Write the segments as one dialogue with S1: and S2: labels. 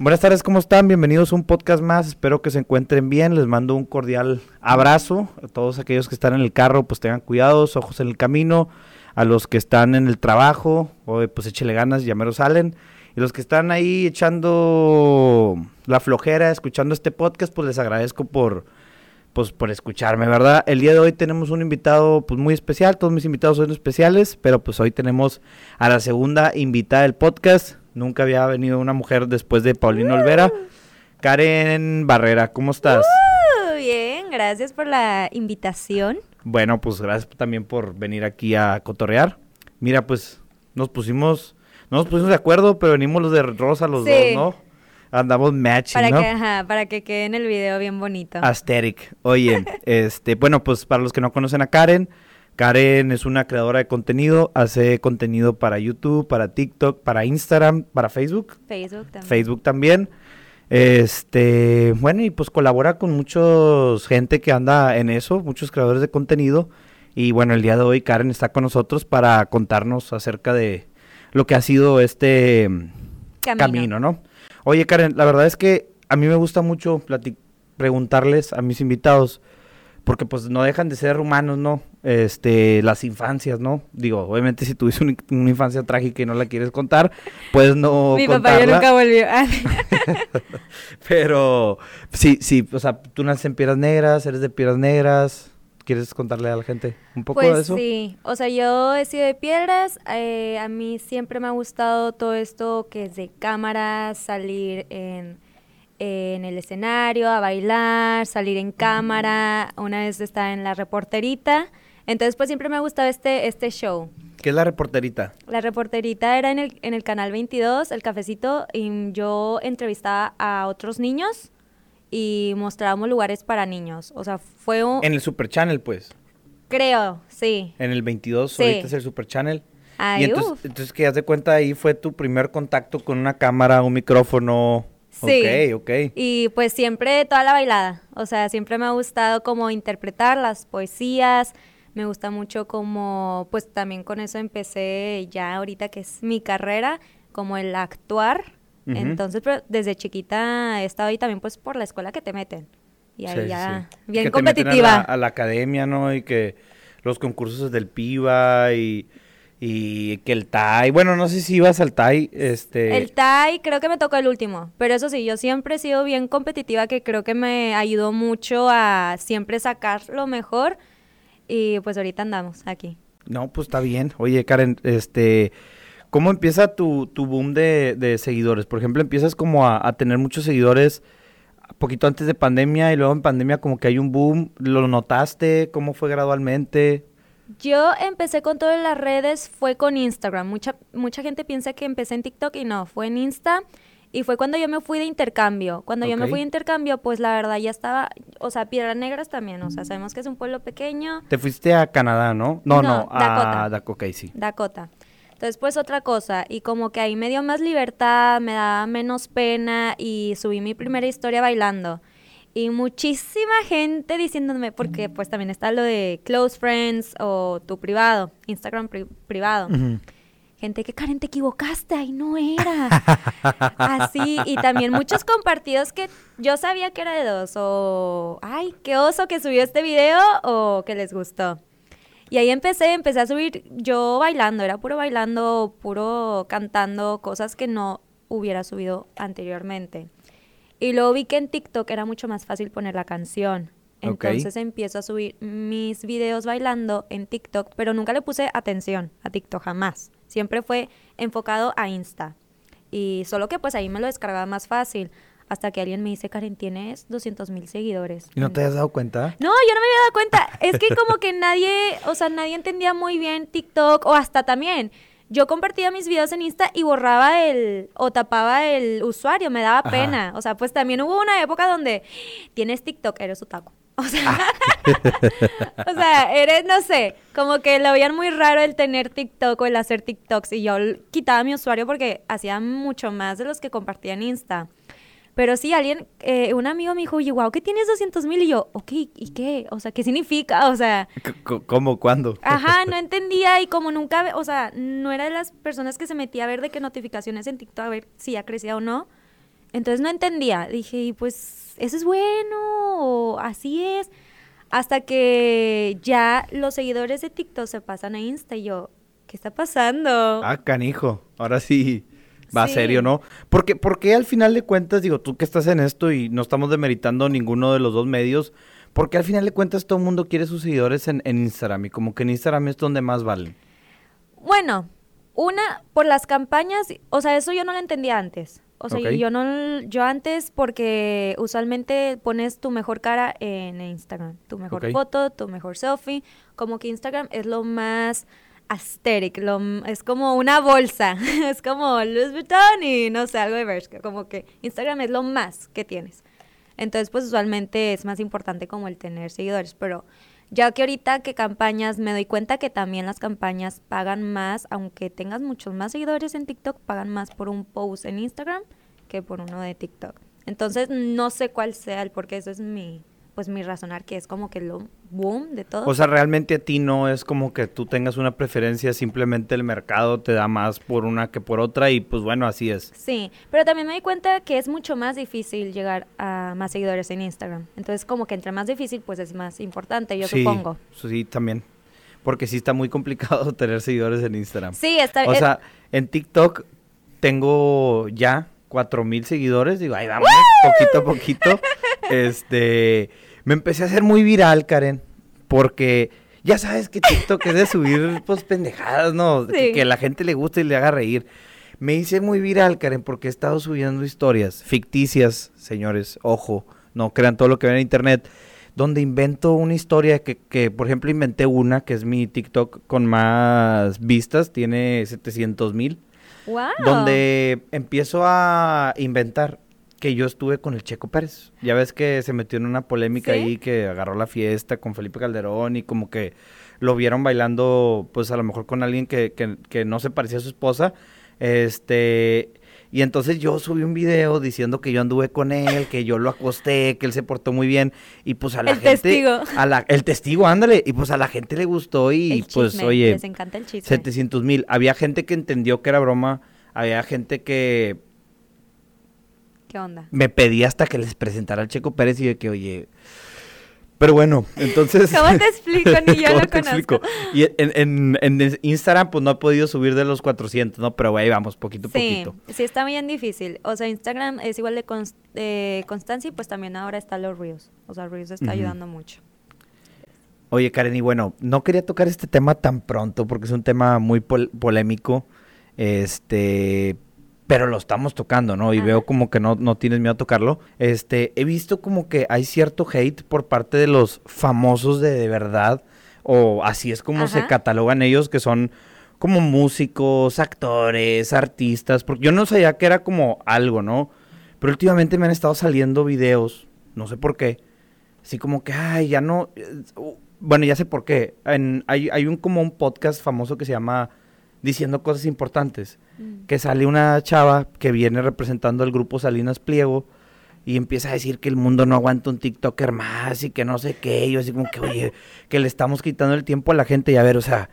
S1: Buenas tardes, ¿cómo están? Bienvenidos a un podcast más. Espero que se encuentren bien. Les mando un cordial abrazo. A todos aquellos que están en el carro, pues tengan cuidados, ojos en el camino. A los que están en el trabajo, pues échele ganas, ya me lo salen. Y los que están ahí echando la flojera, escuchando este podcast, pues les agradezco por, pues, por escucharme, ¿verdad? El día de hoy tenemos un invitado pues muy especial, todos mis invitados son especiales, pero pues hoy tenemos a la segunda invitada del podcast, Nunca había venido una mujer después de Paulina Olvera. Karen Barrera, ¿cómo estás?
S2: Uh, bien, gracias por la invitación.
S1: Bueno, pues gracias también por venir aquí a cotorrear. Mira, pues nos pusimos, no nos pusimos de acuerdo, pero venimos los de rosa los dos, ¿no? Andamos matching,
S2: para
S1: ¿no?
S2: Que, ajá, para que quede en el video bien bonito.
S1: Aesthetic. Oye, este, bueno, pues para los que no conocen a Karen, Karen es una creadora de contenido, hace contenido para YouTube, para TikTok, para Instagram, para Facebook.
S2: Facebook también.
S1: Facebook también. Este, bueno, y pues colabora con muchos gente que anda en eso, muchos creadores de contenido. Y bueno, el día de hoy Karen está con nosotros para contarnos acerca de lo que ha sido este camino, camino ¿no? Oye, Karen, la verdad es que a mí me gusta mucho preguntarles a mis invitados porque pues no dejan de ser humanos, ¿no? Este, las infancias, ¿no? Digo, obviamente si tuviste una, infancia trágica y no la quieres contar, pues no
S2: Mi papá ya nunca volvió.
S1: Pero sí, sí, o sea, tú naces en Piedras Negras, eres de Piedras Negras. ¿Quieres contarle a la gente un poco
S2: pues
S1: de eso?
S2: Sí, o sea, yo he sido de piedras, eh, a mí siempre me ha gustado todo esto que es de cámaras, salir en en el escenario, a bailar, salir en cámara, una vez estaba en la reporterita. Entonces, pues siempre me ha gustado este, este show.
S1: ¿Qué es la reporterita?
S2: La reporterita era en el, en el canal 22, el cafecito, y yo entrevistaba a otros niños y mostrábamos lugares para niños. O sea, fue un...
S1: En el Super Channel, pues.
S2: Creo, sí.
S1: En el 22, sí. ahorita es el Super Channel. y entonces, entonces, que das de cuenta, ahí fue tu primer contacto con una cámara, un micrófono,
S2: Sí. Ok, ok. Y pues siempre toda la bailada. O sea, siempre me ha gustado como interpretar las poesías. Me gusta mucho como, pues también con eso empecé ya ahorita que es mi carrera, como el actuar. Entonces, pero desde chiquita he estado ahí también pues por la escuela que te meten. Y ahí ya, bien competitiva.
S1: a, la, academia, ¿no? Y que los concursos del PIBA y y que el TAI, bueno, no sé si ibas al TAI, este...
S2: El TAI creo que me tocó el último, pero eso sí, yo siempre he sido bien competitiva, que creo que me ayudó mucho a siempre sacar lo mejor y pues ahorita andamos aquí.
S1: No, pues está bien. Oye, Karen, este... ¿Cómo empieza tu, tu boom de, de, seguidores? Por ejemplo, empiezas como a, a tener muchos seguidores poquito antes de pandemia y luego en pandemia como que hay un boom. ¿Lo notaste? ¿Cómo fue gradualmente?
S2: Yo empecé con todas las redes, fue con Instagram. Mucha, mucha gente piensa que empecé en TikTok y no, fue en Insta. Y fue cuando yo me fui de intercambio. Cuando yo me fui de intercambio, pues la verdad ya estaba, o sea, Piedras Negras también, o sea, sabemos que es un pueblo pequeño.
S1: Te fuiste a Canadá, ¿no? No, no, a Dakota, sí.
S2: Dakota. Entonces, pues otra cosa, y como que ahí me dio más libertad, me daba menos pena y subí mi primera historia bailando y muchísima gente diciéndome, porque pues también está lo de close friends o tu privado, Instagram privado. Gente que, Karen, te equivocaste, ahí no era. Así, y también muchos compartidos que yo sabía que era de dos, o, ay, qué oso que subió este video, o que les gustó. Y ahí empecé, empecé a subir yo bailando, era puro bailando, puro cantando, cosas que no hubiera subido anteriormente. Y luego vi que en TikTok era mucho más fácil poner la canción. Entonces empiezo a subir mis videos bailando en TikTok, pero nunca le puse atención a TikTok jamás. Siempre fue enfocado a Insta. Y solo que pues ahí me lo descargaba más fácil. Hasta que alguien me dice, Karen, tienes 200 mil seguidores.
S1: ¿Y no te has dado cuenta?
S2: No, yo no me había dado cuenta. Es que como que nadie, o sea, nadie entendía muy bien TikTok o hasta también yo compartía mis videos en Insta y borraba el o tapaba el usuario, me daba pena. O sea, pues también hubo una época donde tienes TikTok, eres otaku. O sea, ah. o sea, eres, no sé, como que lo veían muy raro el tener TikTok o el hacer TikToks y yo quitaba mi usuario porque hacía mucho más de los que compartía en Insta. Pero sí, alguien, eh, un amigo me dijo, oye, wow, ¿qué tienes 200 mil? Y yo, ok, ¿y qué? O sea, ¿qué significa? O sea...
S1: ¿Cómo? ¿Cuándo?
S2: Ajá, no entendía y como nunca, o sea, no era de las personas que se metía a ver de qué notificaciones en TikTok, a ver si ha crecido o no. Entonces no entendía. Dije, y pues, ¿eso es bueno? ¿O así es? Hasta que ya los seguidores de TikTok se pasan a Insta y yo, ¿qué está pasando?
S1: Ah, canijo. Ahora sí va
S2: Sí.
S1: serio, ¿no? Porque, porque al final de cuentas, digo, tú que estás en esto y no estamos demeritando ninguno de los dos medios, porque al final de cuentas todo el mundo quiere sus seguidores en, en Instagram y como que en Instagram es donde más valen.
S2: Bueno, una, por las campañas, o sea, eso yo no lo entendía antes. O sea, yo no, yo antes porque usualmente pones tu mejor cara en Instagram, tu mejor foto, tu mejor selfie, como que Instagram es lo más aesthetic, lo, es como una bolsa, es como Louis Vuitton y no sé, algo de Bershka, como que Instagram es lo más que tienes. Entonces, pues usualmente es más importante como el tener seguidores, pero ya que ahorita que campañas, me doy cuenta que también las campañas pagan más, aunque tengas muchos más seguidores en TikTok, pagan más por un post en Instagram que por uno de TikTok. Entonces, no sé cuál sea el porque eso es mi, pues mi razonar, que es como que lo boom de todo.
S1: O sea, realmente a ti no es como que tú tengas una preferencia, simplemente el mercado te da más por una que por otra y pues bueno, así es.
S2: Sí, pero también me di cuenta que es mucho más difícil llegar a más seguidores en Instagram. Entonces, como que entre más difícil, pues es más importante, yo
S1: sí,
S2: supongo.
S1: Sí, también. Porque sí está muy complicado tener seguidores en Instagram.
S2: Sí, está
S1: O
S2: eh,
S1: sea, en TikTok tengo ya cuatro mil seguidores. Digo, ahí vamos, poquito a poquito. Este, me empecé a hacer muy viral, Karen, porque ya sabes que TikTok es de subir, pues, pendejadas, ¿no? Que, la gente le guste y le haga reír. Me hice muy viral, Karen, porque he estado subiendo historias ficticias, señores, ojo, no crean todo lo que ven en internet, donde invento una historia que, que, por ejemplo, inventé una, que es mi TikTok con más vistas, tiene 700 mil,
S2: wow.
S1: donde empiezo a inventar que yo estuve con el Checo Pérez. Ya ves que se metió en una polémica
S2: ¿Sí?
S1: ahí, que agarró la fiesta con Felipe Calderón y como que lo vieron bailando, pues a lo mejor con alguien que, que, que no se parecía a su esposa. Este, y entonces yo subí un video diciendo que yo anduve con él, que yo lo acosté, que él se portó muy bien. Y pues a la
S2: El
S1: gente.
S2: testigo.
S1: A la, el testigo, ándale. Y pues a la gente le gustó y
S2: El
S1: pues,
S2: chisme,
S1: oye.
S2: Les encanta el chisme.
S1: 700 mil. Había gente que entendió que era broma. Había gente que
S2: ¿Qué onda?
S1: me pedía hasta que les presentara al Checo Pérez y de que, oye. Pero bueno, entonces.
S2: ¿Cómo te explico? Ni yo
S1: ¿Cómo
S2: lo
S1: te
S2: conozco.
S1: explico? Y en, en- en Instagram, pues no he podido subir de los 400, ¿no? Pero ahí vamos, poquito a
S2: Sí,
S1: poquito.
S2: sí está bien difícil. O sea, Instagram es igual de cons- de constancia y pues también ahora está los Reels. O sea, Reels está ayudando mucho.
S1: Oye, Karen, y bueno, no quería tocar este tema tan pronto porque es un tema muy pol- polémico. Este, pero lo estamos tocando, ¿no? Y
S2: Ajá.
S1: veo como que no, no tienes miedo a tocarlo. Este, he visto como que hay cierto hate por parte de los famosos de de verdad, o así es como se catalogan ellos, que son como músicos, actores, artistas, porque yo no sabía que era como algo, ¿no? Pero últimamente me han estado saliendo videos, no sé por qué, así como que, ay, ya no, eh, bueno, ya sé por qué. En- hay, hay un como un podcast famoso que se llama Diciendo Cosas Importantes,
S2: Mm.
S1: que sale una chava que viene representando al grupo Salinas Pliego y empieza a decir que el mundo no aguanta un TikToker más y que no sé qué. Y yo así como que, oye, que le estamos quitando el tiempo a la gente y a ver, o sea,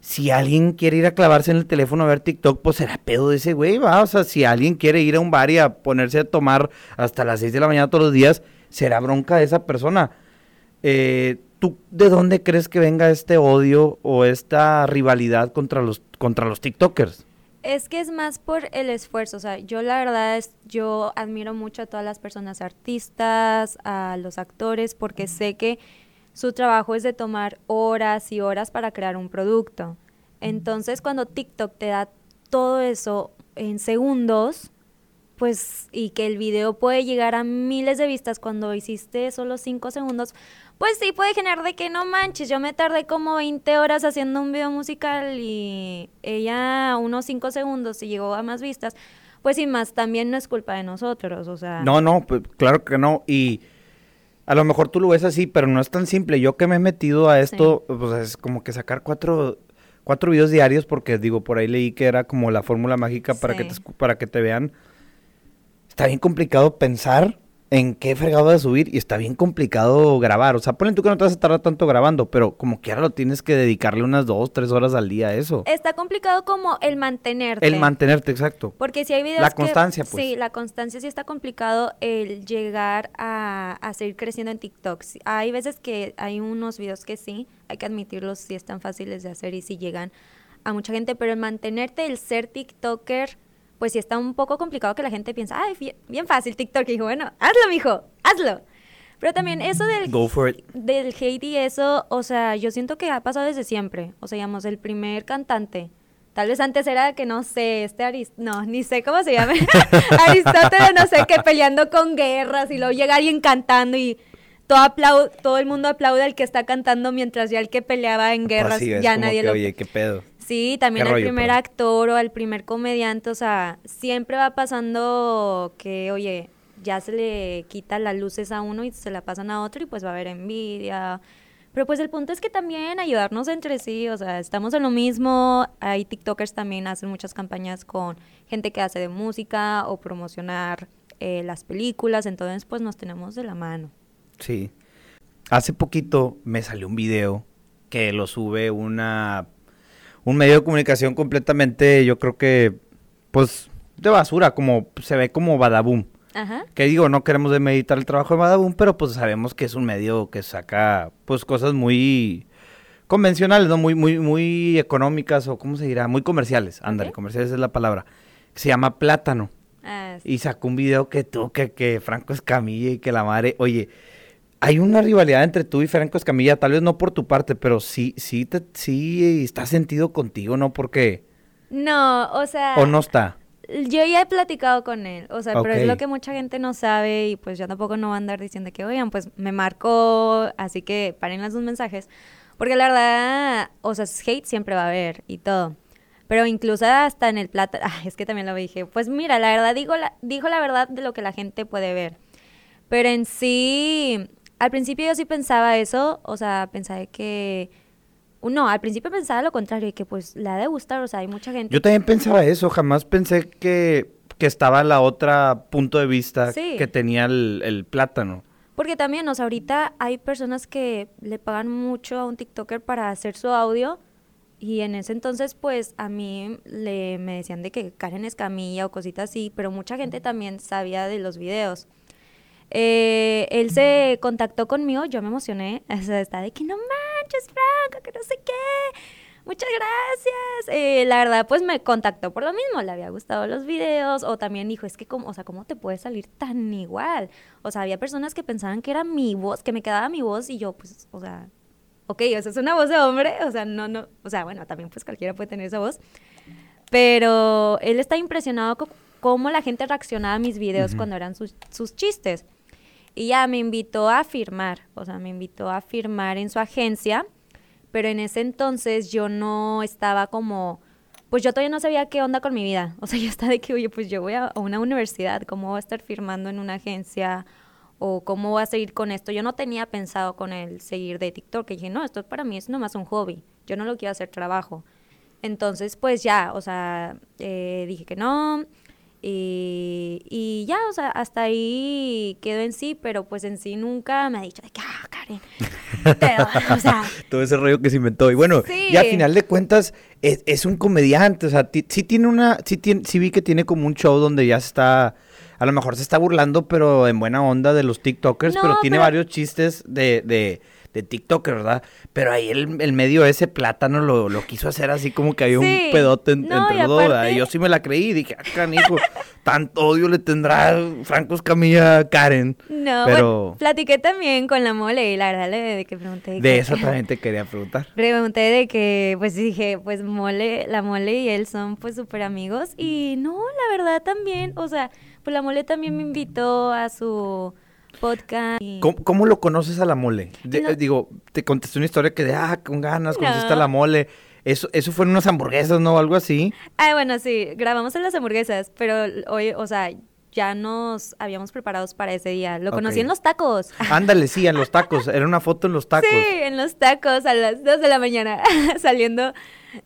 S1: si alguien quiere ir a clavarse en el teléfono a ver TikTok, pues será pedo de ese güey, va. O sea, si alguien quiere ir a un bar y a ponerse a tomar hasta las 6 de la mañana todos los días, será bronca de esa persona. Eh, ¿Tú de dónde crees que venga este odio o esta rivalidad contra los, contra los TikTokers?
S2: Es que es más por el esfuerzo, o sea, yo la verdad es, yo admiro mucho a todas las personas artistas, a los actores, porque sé que su trabajo es de tomar horas y horas para crear un producto. Entonces, cuando TikTok te da todo eso en segundos, pues, y que el video puede llegar a miles de vistas cuando hiciste solo cinco segundos, pues sí puede generar de que no manches, yo me tardé como 20 horas haciendo un video musical y ella unos cinco segundos y llegó a más vistas, pues sin más, también no es culpa de nosotros, o sea...
S1: No, no, pues, claro que no. Y a lo mejor tú lo ves así, pero no es tan simple. Yo que me he metido a esto, pues es como que sacar cuatro, cuatro videos diarios, porque digo, por ahí leí que era como la fórmula mágica para, que te, para que te vean. Está bien complicado pensar en qué fregado de subir y está bien complicado grabar. O sea, ponen tú que no te vas a tardar tanto grabando, pero como quiera lo tienes que dedicarle unas dos, tres horas al día a eso.
S2: Está complicado como el mantenerte.
S1: El mantenerte, exacto.
S2: Porque si hay videos
S1: La
S2: que-
S1: constancia, pues.
S2: Sí, la constancia sí está complicado el llegar a, a seguir creciendo en TikTok. Hay veces que hay unos videos que sí, hay que admitirlos, sí están fáciles de hacer y sí llegan a mucha gente, pero el mantenerte, el ser TikToker, pues sí está un poco complicado que la gente piensa, ay, bien, bien fácil TikTok. Y dijo, bueno, hazlo, mijo, hazlo. Pero también eso del
S1: Go for it.
S2: del hate y eso, o sea, yo siento que ha pasado desde siempre. O sea, digamos, el primer cantante. Tal vez antes era que no sé, este Arist no, ni sé cómo se llama. Aristóteles, no sé, que peleando con guerras y luego llega alguien cantando y todo aplau- todo el mundo aplaude al que está cantando mientras ya el que peleaba en guerras
S1: Así es,
S2: ya nadie
S1: que,
S2: lo
S1: Oye, qué pedo.
S2: Sí, también
S1: ¿Qué
S2: al
S1: rollo,
S2: primer
S1: perdón?
S2: actor o al primer comediante, o sea, siempre va pasando que, oye, ya se le quita las luces a uno y se la pasan a otro y pues va a haber envidia. Pero pues el punto es que también ayudarnos entre sí, o sea, estamos en lo mismo. Hay TikTokers también hacen muchas campañas con gente que hace de música o promocionar eh, las películas, entonces pues nos tenemos de la mano.
S1: Sí. Hace poquito me salió un video que lo sube una un medio de comunicación completamente, yo creo que pues de basura, como se ve como Badaboom.
S2: Ajá.
S1: Que digo, no queremos demeditar el trabajo de Badaboom, pero pues sabemos que es un medio que saca pues cosas muy convencionales, ¿no? Muy muy muy económicas o cómo se dirá, muy comerciales. Ándale, comerciales es la palabra. Se llama Plátano.
S2: Ah, sí.
S1: Y sacó un video que tú, que, que Franco Escamilla y que la madre, oye, hay una rivalidad entre tú y Franco Escamilla, tal vez no por tu parte, pero sí, sí, te, sí está sentido contigo, ¿no? Porque,
S2: No, o sea...
S1: o no está.
S2: Yo ya he platicado con él, o sea, pero es lo que mucha gente no sabe y pues yo tampoco no voy a andar diciendo que, oigan, pues me marcó, así que paren las dos mensajes, porque la verdad, o sea, hate siempre va a haber y todo, pero incluso hasta en el plata, ah, es que también lo dije, pues mira, la verdad digo la, dijo la verdad de lo que la gente puede ver, pero en sí, al principio yo sí pensaba eso, o sea, pensaba que, no, al principio pensaba lo contrario, que pues le ha de gustar, o sea, hay mucha gente
S1: Yo también pensaba eso, jamás pensé que, que estaba la otra punto de vista
S2: Sí.
S1: que tenía el, el plátano.
S2: Porque también, o sea, ahorita hay personas que le pagan mucho a un TikToker para hacer su audio y en ese entonces, pues, a mí le, me decían de que Karen Escamilla o cositas así, pero mucha gente también sabía de los videos. Eh, él se contactó conmigo, yo me emocioné, o sea, estaba de que no manches, Franco, que no sé qué, muchas gracias. Eh, la verdad, pues me contactó por lo mismo, le había gustado los videos, o también dijo, es que, como, o sea, ¿cómo te puede salir tan igual? O sea, había personas que pensaban que era mi voz, que me quedaba mi voz, y yo, pues, o sea, ok, o sea, es una voz de hombre, o sea, no, no, o sea, bueno, también pues cualquiera puede tener esa voz, pero él está impresionado con cómo la gente reaccionaba a mis videos cuando eran sus, sus chistes. Y ya me invitó a firmar, o sea, me invitó a firmar en su agencia, pero en ese entonces yo no estaba como, pues yo todavía no sabía qué onda con mi vida. O sea, yo estaba de que, oye, pues yo voy a, una universidad, ¿cómo voy a estar firmando en una agencia? ¿O cómo voy a seguir con esto? Yo no tenía pensado con el seguir de TikTok, que dije, no, esto para mí es nomás un hobby, yo no lo quiero hacer trabajo. Entonces, pues ya, o sea, eh, dije que no. Y, y ya, o sea, hasta ahí quedó en sí, pero pues en sí nunca me ha dicho de que, ah, Karen. Pero, o sea,
S1: Todo ese rollo que se inventó. Y bueno,
S2: Sí.
S1: y al final de cuentas, es, es un comediante. O sea, sí tiene una. Sí, tiene, sí vi que tiene como un show donde ya está. A lo mejor se está burlando, pero en buena onda de los TikTokers.
S2: No,
S1: pero tiene
S2: pero-
S1: varios chistes de, de, de TikToker, ¿verdad? Pero ahí el, el medio ese plátano lo, lo quiso hacer así como que había
S2: Sí.
S1: un pedote en-
S2: No,
S1: entre dos.
S2: aparte-
S1: Y yo sí me la creí y dije, ah, canijo, tanto odio le tendrá Franco Escamilla a Karen.
S2: no,
S1: Pero-
S2: bueno, platiqué también con la mole y la verdad le de que pregunté.
S1: De
S2: que-
S1: eso también te quería preguntar.
S2: Pregunté de que, pues dije, pues mole, la mole y él son pues súper amigos y no, la verdad también, o sea, pues la mole también me invitó a su podcast.
S1: ¿Cómo, cómo lo conoces a la mole? De-
S2: No.
S1: Digo, te contesté una historia que de, ah, con ganas,
S2: No.
S1: conociste a la mole. Eso, eso fueron unas hamburguesas, ¿no? Algo así.
S2: Ah, bueno, sí, grabamos en las hamburguesas, pero hoy, o sea, ya nos habíamos preparados para ese día. Lo conocí en los tacos.
S1: Ándale, sí, en los tacos. Era una foto en los tacos.
S2: Sí, en los tacos a las 2 de la mañana, saliendo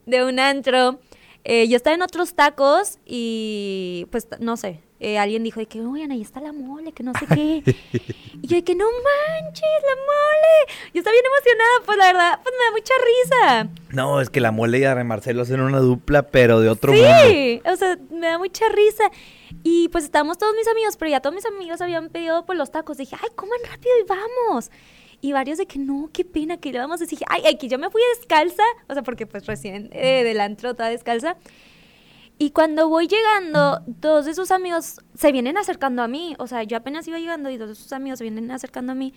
S2: de un antro. Eh, yo estaba en otros tacos y pues no sé, eh, alguien dijo de que, oigan, ahí está la mole, que no sé qué. y yo de que, no manches, la mole. Yo estaba bien emocionada, pues la verdad, pues me da mucha risa.
S1: No, es que la mole y Ana Marcelo hacen una dupla, pero de otro
S2: sí,
S1: mundo.
S2: Sí, o sea, me da mucha risa. Y pues estábamos todos mis amigos, pero ya todos mis amigos habían pedido por los tacos. Dije, ay, coman rápido y vamos. Y varios de que no, qué pena que le vamos a decir. Ay, aquí yo me fui descalza, o sea, porque pues recién eh, del antro toda descalza. Y cuando voy llegando, dos de sus amigos se vienen acercando a mí. O sea, yo apenas iba llegando y dos de sus amigos se vienen acercando a mí.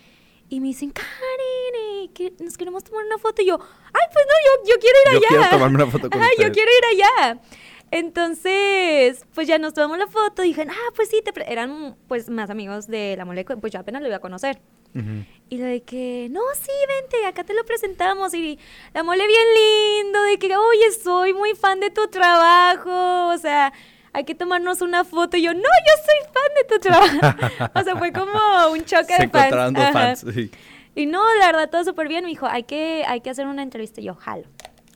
S2: Y me dicen, Karen, eh, que nos queremos tomar una foto. Y yo, ay, pues no, yo, yo quiero ir
S1: Yo
S2: allá.
S1: quiero tomarme una foto con
S2: Ay, yo quiero ir allá. Entonces, pues ya nos tomamos la foto. Y dijeron, ah, pues sí, te pre-". eran pues más amigos de la molécula. Pues yo apenas lo iba a conocer. Y lo de que, no, sí, vente, acá te lo presentamos. Y la mole bien lindo, de que, oye, soy muy fan de tu trabajo. O sea, hay que tomarnos una foto. Y yo, no, yo soy fan de tu trabajo. o sea, fue como un choque
S1: Se
S2: de fans.
S1: sí.
S2: Y no, la verdad, todo súper bien. Me dijo, hay que, hay que hacer una entrevista. Y yo, jalo.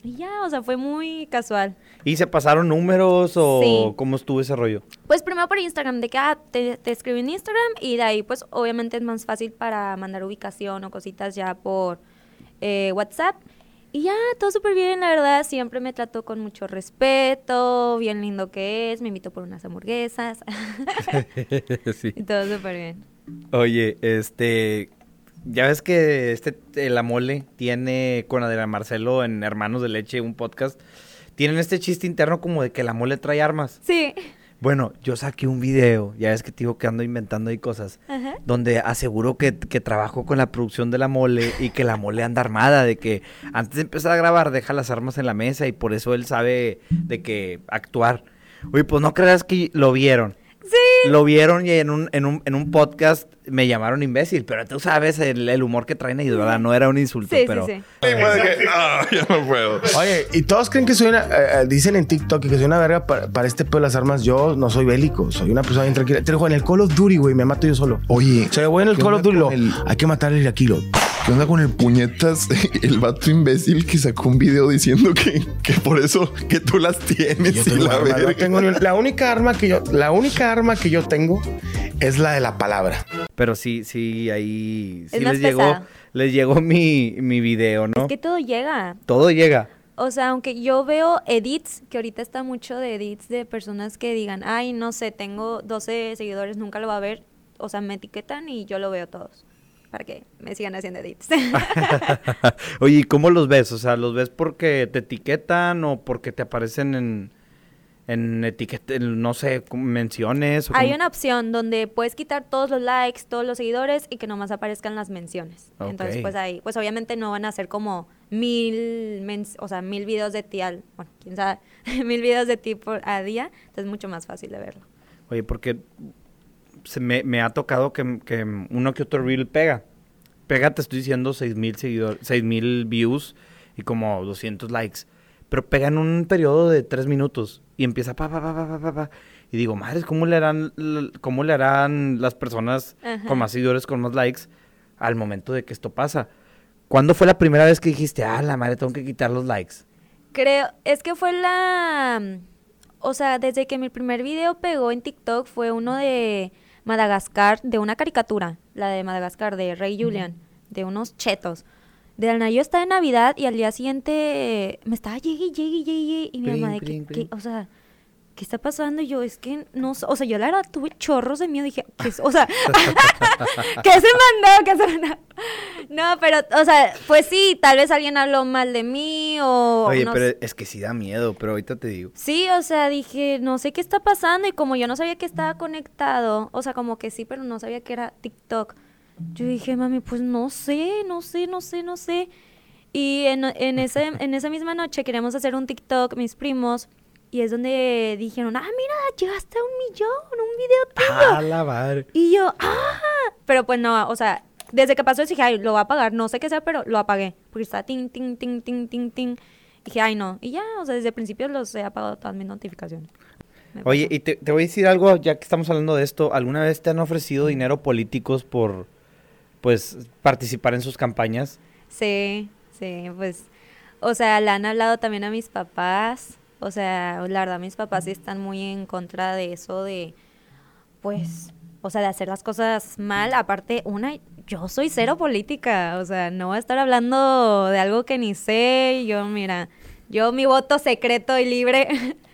S2: Y ya, o sea, fue muy casual.
S1: ¿Y se pasaron números o
S2: Sí.
S1: cómo estuvo ese rollo?
S2: Pues primero por Instagram, de que ah, te, te escribí en Instagram y de ahí pues obviamente es más fácil para mandar ubicación o cositas ya por eh, WhatsApp. Y ya, todo súper bien, la verdad, siempre me trató con mucho respeto, bien lindo que es, me invitó por unas hamburguesas
S1: sí.
S2: y todo súper bien.
S1: Oye, este. Ya ves que este la mole tiene con Adrián Marcelo en Hermanos de Leche un podcast. Tienen este chiste interno como de que la mole trae armas.
S2: Sí.
S1: Bueno, yo saqué un video, ya ves que te digo que ando inventando ahí cosas,
S2: Ajá.
S1: donde aseguro que, que trabajo con la producción de la mole y que la mole anda armada, de que antes de empezar a grabar deja las armas en la mesa y por eso él sabe de que actuar. Oye, pues no creas que lo vieron.
S2: Sí.
S1: Lo vieron y en un, en un, en un podcast me llamaron imbécil, pero tú sabes el, el humor que traen ellos, ¿verdad? No era un insulto,
S2: Sí,
S1: pero...
S2: sí, sí.
S3: Ah, ya no puedo.
S4: Oye, y todos creen que soy una. eh, eh, dicen en TikTok que soy una verga para, para este pedo de las armas. Yo no soy bélico, soy una persona bien tranquila. Te digo, en el Call of Duty, güey, me mato yo solo.
S3: Oye,
S4: O sea, voy en el
S3: ¿qué
S4: Call of Duty,
S3: el-
S4: hay que matar el Aquilo.
S3: ¿Qué onda con el puñetas? El vato imbécil que sacó un video diciendo que, que por eso que tú las tienes
S4: Yo
S3: y
S4: tengo
S3: la
S4: arma, no
S3: verga.
S4: tengo ni un- la única arma que yo, la única arma que yo tengo es la de la palabra.
S1: Pero sí, sí, ahí sí les llegó, les llegó mi, mi video, ¿no?
S2: Es que todo llega.
S1: Todo llega.
S2: O sea, aunque yo veo edits, que ahorita está mucho de edits de personas que digan, ay, no sé, tengo 12 seguidores, nunca lo va a ver. O sea, me etiquetan y yo lo veo todos. Para que me sigan haciendo edits.
S1: Oye, ¿y cómo los ves? O sea, ¿los ves porque te etiquetan o porque te aparecen en, en etiqueta, en, no sé, menciones? o
S2: Hay
S1: como-
S2: una opción donde puedes quitar todos los likes, todos los seguidores y que nomás aparezcan las menciones. Entonces,
S1: Ok.
S2: pues ahí, pues obviamente no van a ser como mil, mens- o sea, mil videos de ti al, bueno, quién sabe, mil videos de ti por a día. Entonces, es mucho más fácil de verlo.
S1: Oye, porque se me, me ha tocado que, que uno que otro reel pega. Pega, te estoy diciendo, seis mil seguidores, seis mil views y como 200 likes. Pero pega en un periodo de tres minutos y empieza pa, pa, pa, pa, pa, pa. Y digo, madres, ¿cómo le harán, cómo le harán las personas
S2: Ajá.
S1: con más seguidores, con más likes al momento de que esto pasa? ¿Cuándo fue la primera vez que dijiste, ah, la madre, tengo que quitar los likes?
S2: Creo, es que fue la, o sea, desde que mi primer video pegó en TikTok fue uno de Madagascar, de una caricatura, la de Madagascar, de Rey Julian, de unos chetos. De la yo estaba en Navidad y al día siguiente eh, me estaba llegue, y llegue, y mi
S1: Prin,
S2: mamá de que, o sea, ¿qué está pasando? Y yo, es que no, sé, o sea, yo la verdad tuve chorros de miedo, dije, ¿qué es? O sea, ¿qué se mandó? ¿Qué se mandó? No, pero, o sea, pues sí, tal vez alguien habló mal de mí o...
S1: Oye,
S2: no
S1: pero
S2: sé.
S1: es que sí da miedo, pero ahorita te digo.
S2: Sí, o sea, dije, no sé qué está pasando y como yo no sabía que estaba conectado, o sea, como que sí, pero no sabía que era TikTok. Yo dije, mami, pues no sé, no sé, no sé, no sé. Y en, en, ese, en esa misma noche queríamos hacer un TikTok, mis primos, y es donde dijeron, ah, mira, llegaste a un millón, un video tuyo.
S1: Ah, la madre.
S2: Y yo, ¡ah! Pero pues no, o sea, desde que pasó eso dije, ay, lo voy a apagar, no sé qué sea, pero lo apagué. Porque estaba ting, ting, ting, ting, ting, ting. Dije, ay, no. Y ya, o sea, desde el principio los he apagado todas mis notificaciones. Me
S1: Oye,
S2: pasó.
S1: y te, te voy a decir algo, ya que estamos hablando de esto, ¿alguna vez te han ofrecido dinero políticos por, pues, participar en sus campañas?
S2: Sí, sí, pues, o sea, le han hablado también a mis papás. O sea, la verdad, mis papás sí están muy en contra de eso de... pues, o sea, de hacer las cosas mal. Aparte, una, yo soy cero política, o sea, no voy a estar hablando de algo que ni sé. Yo, mira, yo mi voto secreto y libre.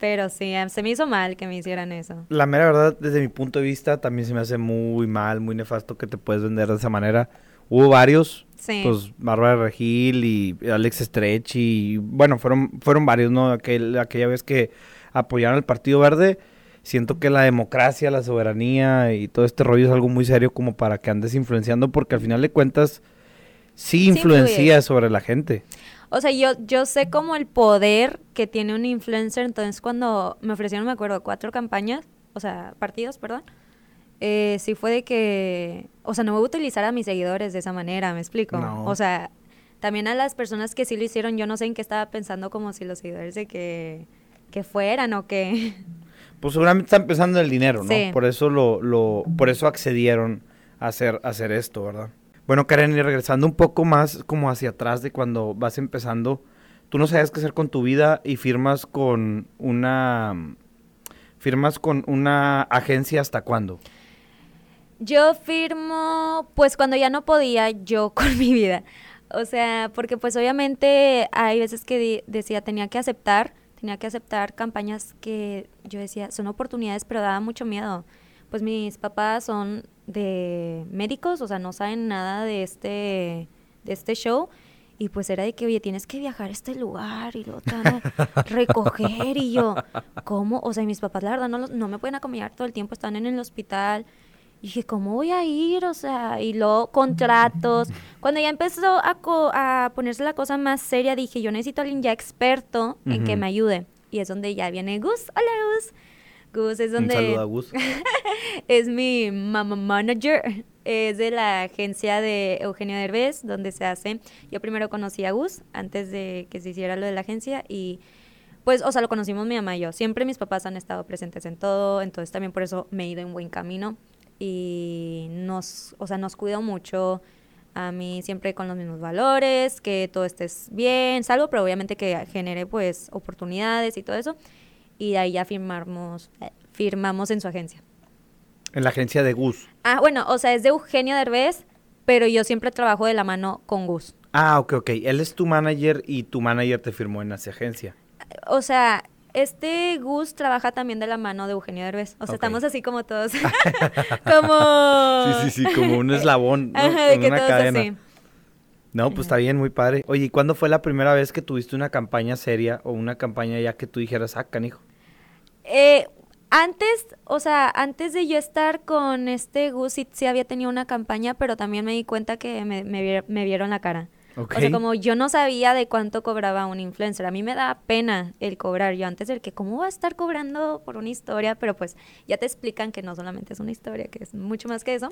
S2: Pero sí, se me hizo mal que me hicieran eso.
S1: La mera verdad, desde mi punto de vista, también se me hace muy mal, muy nefasto que te puedes vender de esa manera. Hubo varios,
S2: Sí.
S1: pues Bárbara Regil y Alex Stretch y bueno, fueron, fueron varios, ¿no? Aquel, aquella vez que apoyaron al Partido Verde. Siento que la democracia, la soberanía y todo este rollo es algo muy serio como para que andes influenciando porque al final de cuentas sí influencia sobre la gente.
S2: O sea, yo, yo sé como el poder que tiene un influencer, entonces cuando me ofrecieron, me acuerdo, cuatro campañas, o sea, partidos, perdón, eh, sí fue de que, o sea, no voy a utilizar a mis seguidores de esa manera, ¿me explico?
S1: No.
S2: O sea, también a las personas que sí lo hicieron, yo no sé en qué estaba pensando como si los seguidores de que, que fueran o que...
S1: Pues seguramente están pensando en el dinero, ¿no?
S2: Sí.
S1: Por eso lo, lo, por eso accedieron a hacer, a hacer esto, ¿verdad? Bueno, Karen, y regresando un poco más como hacia atrás de cuando vas empezando, tú no sabías qué hacer con tu vida y firmas con una firmas con una agencia hasta cuándo?
S2: Yo firmo, pues cuando ya no podía yo con mi vida. O sea, porque pues obviamente hay veces que di- decía tenía que aceptar, tenía que aceptar campañas que yo decía son oportunidades, pero daba mucho miedo. Pues mis papás son de médicos, o sea, no saben nada de este de este show y pues era de que, oye, tienes que viajar a este lugar y luego te van a recoger y yo, ¿cómo? O sea, mis papás la verdad no, no me pueden acompañar todo el tiempo, están en el hospital. Y dije, ¿cómo voy a ir? O sea, y luego contratos. Cuando ya empezó a, co- a ponerse la cosa más seria, dije, yo necesito a alguien ya experto en que
S1: Ujú.
S2: me ayude. Y es donde ya viene Gus. Hola, Gus. Gus es donde
S1: Un saludo a Gus.
S2: es mi mama manager. Es de la agencia de Eugenio Derbez, donde se hace. Yo primero conocí a Gus antes de que se hiciera lo de la agencia y pues, o sea, lo conocimos mi mamá y yo. Siempre mis papás han estado presentes en todo, entonces también por eso me he ido en buen camino y nos, o sea, nos cuido mucho a mí siempre con los mismos valores, que todo estés bien, salvo, pero obviamente que genere pues oportunidades y todo eso. Y de ahí ya firmamos, eh, firmamos en su agencia.
S1: En la agencia de Gus.
S2: Ah, bueno, o sea, es de Eugenio Derbez, pero yo siempre trabajo de la mano con Gus.
S1: Ah, ok, ok. Él es tu manager y tu manager te firmó en esa agencia.
S2: O sea, este Gus trabaja también de la mano de Eugenio Derbez. O sea, estamos así como todos. como.
S1: Sí, sí, sí, como un eslabón, ¿no?
S2: Ajá, de que
S1: una
S2: todos
S1: cadena.
S2: así.
S1: No, pues está bien, muy padre. Oye, ¿y cuándo fue la primera vez que tuviste una campaña seria o una campaña ya que tú dijeras, ah, canijo?
S2: Eh, antes, o sea, antes de yo estar con este Gus, sí, sí había tenido una campaña, pero también me di cuenta que me, me, vier- me vieron la cara. O sea, como yo no sabía de cuánto cobraba un influencer. A mí me da pena el cobrar. Yo antes del que, ¿cómo va a estar cobrando por una historia? Pero pues ya te explican que no solamente es una historia, que es mucho más que eso.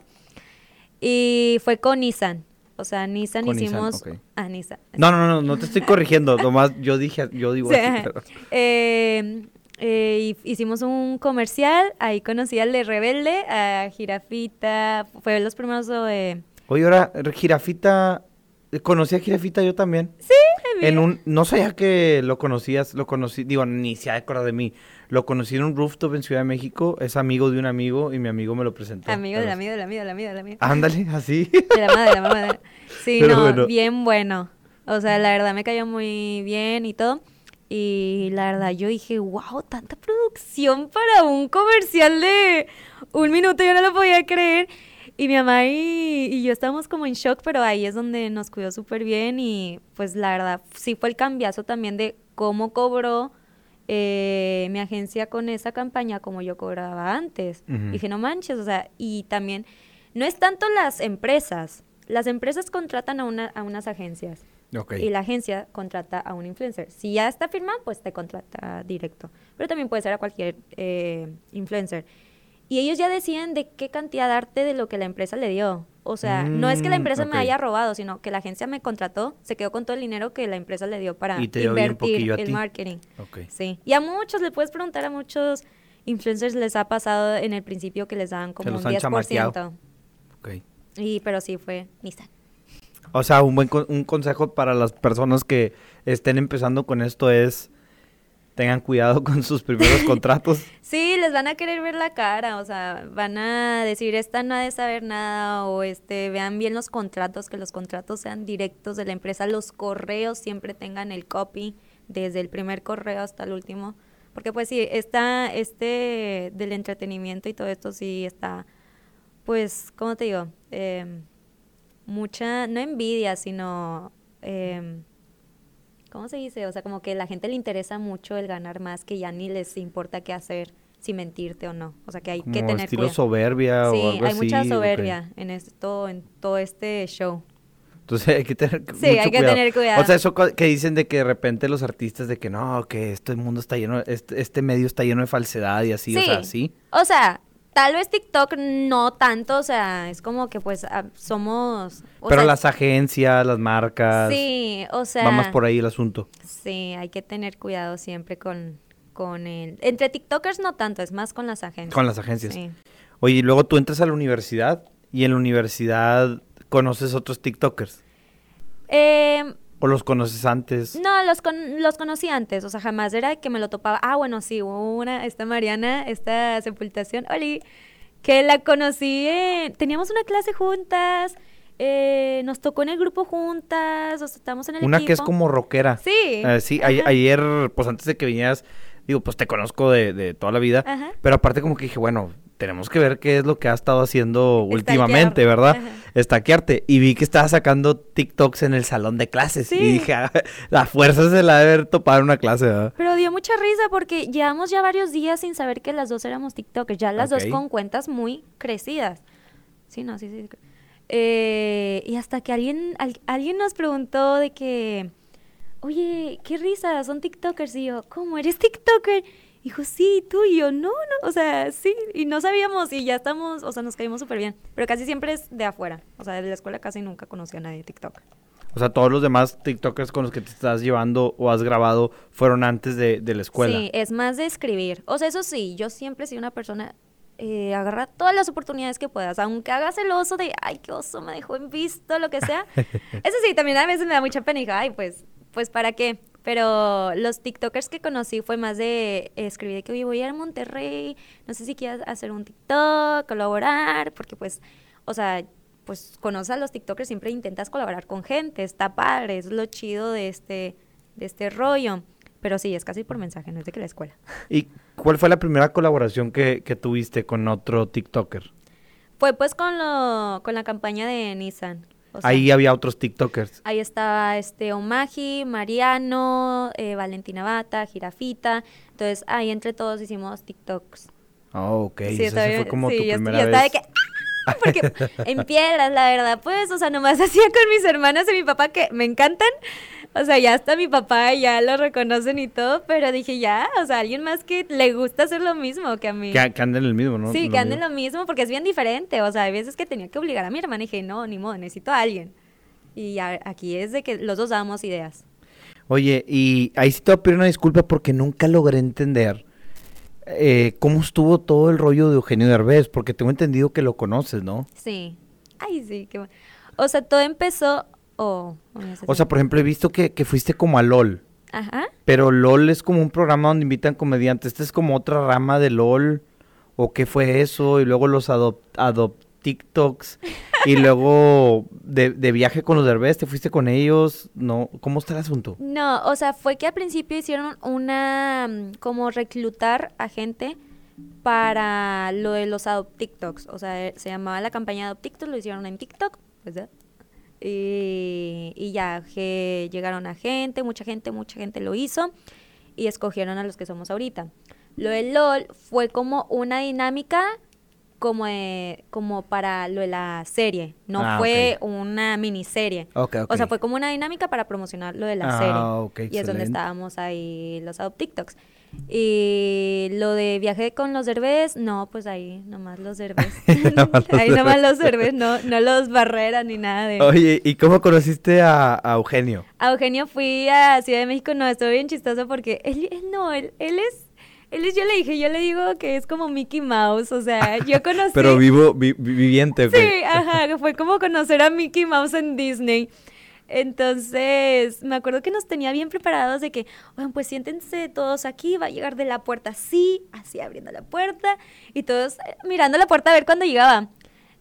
S2: Y fue con Nissan. O sea, Nissan
S1: Con Nissan,
S2: hicimos... Ah, Nissan.
S1: No, no, no, no te estoy corrigiendo. Nomás yo dije, yo digo
S2: Sí,
S1: así, pero-
S2: Eh, eh, hicimos un comercial, ahí conocí al de Rebelde, a Jirafita, fue los primeros de...
S1: Oye, ahora, Jirafita, eh, conocí a Jirafita yo también.
S2: Sí,
S1: En un, no sabía que lo conocías, lo conocí, digo, ni se acuerda de mí. Lo conocí en un rooftop en Ciudad de México, es amigo de un amigo y mi amigo me lo presentó.
S2: amigo del
S1: Pero-
S2: amigo del amigo del amigo del amigo.
S1: Ándale, así.
S2: De la madre, de la madre. Sí,
S1: Pero
S2: no,
S1: bueno.
S2: bien bueno. O sea, la verdad me cayó muy bien y todo. Y la verdad yo dije, wow, tanta producción para un comercial de un minuto, yo no lo podía creer. Y mi mamá y, y yo estábamos como en shock, pero ahí es donde nos cuidó súper bien y pues la verdad sí fue el cambiazo también de cómo cobró eh, mi agencia con esa campaña como yo cobraba antes. Dije, no manches, o sea, y también no es tanto las empresas. Las empresas contratan a, una, a unas agencias y la agencia contrata a un influencer. Si ya está firmado, pues te contrata directo. Pero también puede ser a cualquier eh, influencer. Y ellos ya deciden de qué cantidad darte de lo que la empresa le dio. O sea, no es que la
S1: Mm,
S2: empresa me haya robado, sino que la agencia me contrató, se quedó con todo el dinero que la empresa le dio para invertir el
S1: ti.
S2: marketing.
S1: Ok.
S2: Sí. Y a muchos, le puedes preguntar a muchos influencers, les ha pasado en el principio que les daban como un
S1: han
S2: 10%.
S1: chamaqueado. Ok.
S2: Y, pero sí fue Nissan.
S1: O sea, un buen con- un consejo para las personas que estén empezando con esto es tengan cuidado con sus primeros contratos.
S2: Sí, les van a querer ver la cara, o sea, van a decir, esta no ha de saber nada, o este, vean bien los contratos, que los contratos sean directos de la empresa, los correos siempre tengan el copy, desde el primer correo hasta el último, porque pues sí, está, este del entretenimiento y todo esto sí está, pues, ¿cómo te digo? Em, mucha, no envidia, sino... em, ¿cómo se dice? O sea, como que a la gente le interesa mucho el ganar más, que ya ni les importa qué hacer, si mentirte o no. O sea, que hay que tener
S1: estilo
S2: cuidado.
S1: soberbia o
S2: Sí,
S1: algo
S2: hay
S1: así.
S2: mucha soberbia en esto, en todo este show.
S1: Entonces hay que tener
S2: Sí,
S1: mucho
S2: hay que
S1: cuidado.
S2: tener cuidado.
S1: O sea, eso que dicen de que de repente los artistas de que no, que este mundo está lleno, este, este medio está lleno de falsedad y así, o sea, sí.
S2: O sea, tal vez TikTok no tanto, o sea, es como que pues ah, somos... o
S1: Pero
S2: sea,
S1: las agencias, las marcas,
S2: Sí, o sea...
S1: va más por ahí el asunto.
S2: Sí, hay que tener cuidado siempre con, con el... Entre TikTokers no tanto, es más con las agencias.
S1: Con las agencias.
S2: Sí.
S1: Oye, y luego tú entras a la universidad y en la universidad conoces otros TikTokers.
S2: Eh,
S1: ¿O los conoces antes?
S2: no, los, con- los conocí antes, o sea, jamás era que me lo topaba. Ah, bueno, sí, una, esta Mariana, esta sepultación, Oli, que la conocí, en- teníamos una clase juntas, eh, nos tocó en el grupo juntas, o sea, estamos en el
S1: Una
S2: equipo.
S1: que es como rockera.
S2: Sí.
S1: Eh, sí, a- ayer, pues antes de que vinieras, digo, pues te conozco de, de toda la vida.
S2: Ajá.
S1: Pero aparte como que dije, bueno, tenemos que ver qué es lo que ha estado haciendo últimamente, ¿verdad?
S2: Ajá.
S1: Estaquearte. Y vi que estaba sacando TikToks en el salón de clases.
S2: Sí.
S1: Y dije, ah, la fuerza se la ha de haber topado en una clase, ¿verdad?
S2: Pero dio mucha risa porque llevamos ya varios días sin saber que las dos éramos TikTokers, ya las dos con cuentas muy crecidas. Sí, no, sí, sí. Eh, y hasta que alguien, al- alguien nos preguntó de que, oye, qué risa, son TikTokers. Y yo, ¿cómo eres TikToker? Dijo, sí, tú y yo, no, no, o sea, sí, y no sabíamos y ya estamos, o sea, nos caímos súper bien, pero casi siempre es de afuera, o sea, de la escuela casi nunca conocí a nadie de TikTok.
S1: O sea, todos los demás TikTokers con los que te estás llevando o has grabado fueron antes de, de la escuela.
S2: Sí, es más de escribir. O sea, eso sí, yo siempre sido una persona, eh, agarra todas las oportunidades que puedas, aunque hagas el oso de, ay, qué oso, me dejó en visto, lo que sea. eso sí, también a veces me da mucha pena y digo, ay, pues, pues, ¿para qué? Pero los TikTokers que conocí fue más de escribir de que, oye, voy a ir a Monterrey, no sé si quieres hacer un TikTok, colaborar, porque pues, o sea, pues conoces a los TikTokers, siempre intentas colaborar con gente, está padre, es lo chido de este, de este rollo. Pero sí, es casi por mensaje, no es de que la escuela.
S1: ¿Y cuál fue la primera colaboración que, que tuviste con otro TikToker?
S2: Fue pues con lo, con la campaña de Nissan. O sea,
S1: Ahí había otros TikTokers.
S2: Ahí estaba este Omagi, Mariano, eh, Valentina Bata, Jirafita. Entonces ahí entre todos hicimos TikToks.
S1: Oh, ok. Sí,
S2: todavía-
S1: fue como
S2: sí,
S1: tu
S2: yo-
S1: primera
S2: yo
S1: vez.
S2: estaba de que, ¡ah! Porque en piedras, la verdad, pues, o sea, nomás hacía con mis hermanas y mi papá que me encantan. O sea, ya hasta mi papá ya lo reconocen y todo, pero dije ya, o sea, alguien más que le gusta hacer lo mismo que a mí.
S1: Que, que anden el mismo, ¿no?
S2: Sí,
S1: Lo
S2: que anden lo mismo porque es bien diferente. O sea, hay veces que tenía que obligar a mi hermana y dije, no, ni modo, necesito a alguien. Y a- aquí es de que los dos damos ideas.
S1: Oye, y ahí sí te voy a pedir una disculpa porque nunca logré entender eh, cómo estuvo todo el rollo de Eugenio Derbez, porque tengo entendido que lo conoces, ¿no?
S2: Sí. Ay, sí, qué bueno. O sea, todo empezó... Sé
S1: O sea, por ejemplo, he visto que, que fuiste como a LOL,
S2: Ajá.
S1: pero LOL es como un programa donde invitan comediantes. ¿Esta es como otra rama de LOL? ¿O qué fue eso? Y luego los adopt, adopt TikToks. y luego de, de viaje con los Derbez, ¿te fuiste con ellos? No, ¿cómo está el asunto?
S2: No, o sea, fue que al principio hicieron una... mm, como reclutar a gente para lo de los Adopt TikToks. O sea, eh, se llamaba la campaña Adopt TikTok, lo hicieron en TikTok. ¿verdad? Y, y ya que llegaron a gente, mucha gente, mucha gente lo hizo y escogieron a los que somos ahorita. Lo de LOL fue como una dinámica como, de- como para lo de la serie, no
S1: Ah,
S2: fue una miniserie. O sea, fue como una dinámica para promocionar lo de la
S1: Ah,
S2: serie. y es donde estábamos ahí los Adopt TikToks. Y lo de viaje con los derbés, no, pues ahí nomás los derbés. Ahí nomás los derbés, no, no los barreras ni nada de...
S1: Oye, ¿y cómo conociste a, a Eugenio?
S2: A Eugenio fui a Ciudad de México, no, estuvo bien chistoso porque él, él no, él, él es... Él es, yo le dije, yo le digo que es como Mickey Mouse, o sea, yo conocí...
S1: Pero vivo, vi- vi- viviente, ¿ok?
S2: Sí, ajá, fue como conocer a Mickey Mouse en Disney. Entonces, me acuerdo que nos tenía bien preparados de que, bueno, pues siéntense todos aquí, va a llegar de la puerta así, así abriendo la puerta, y todos eh, mirando la puerta a ver cuándo llegaba.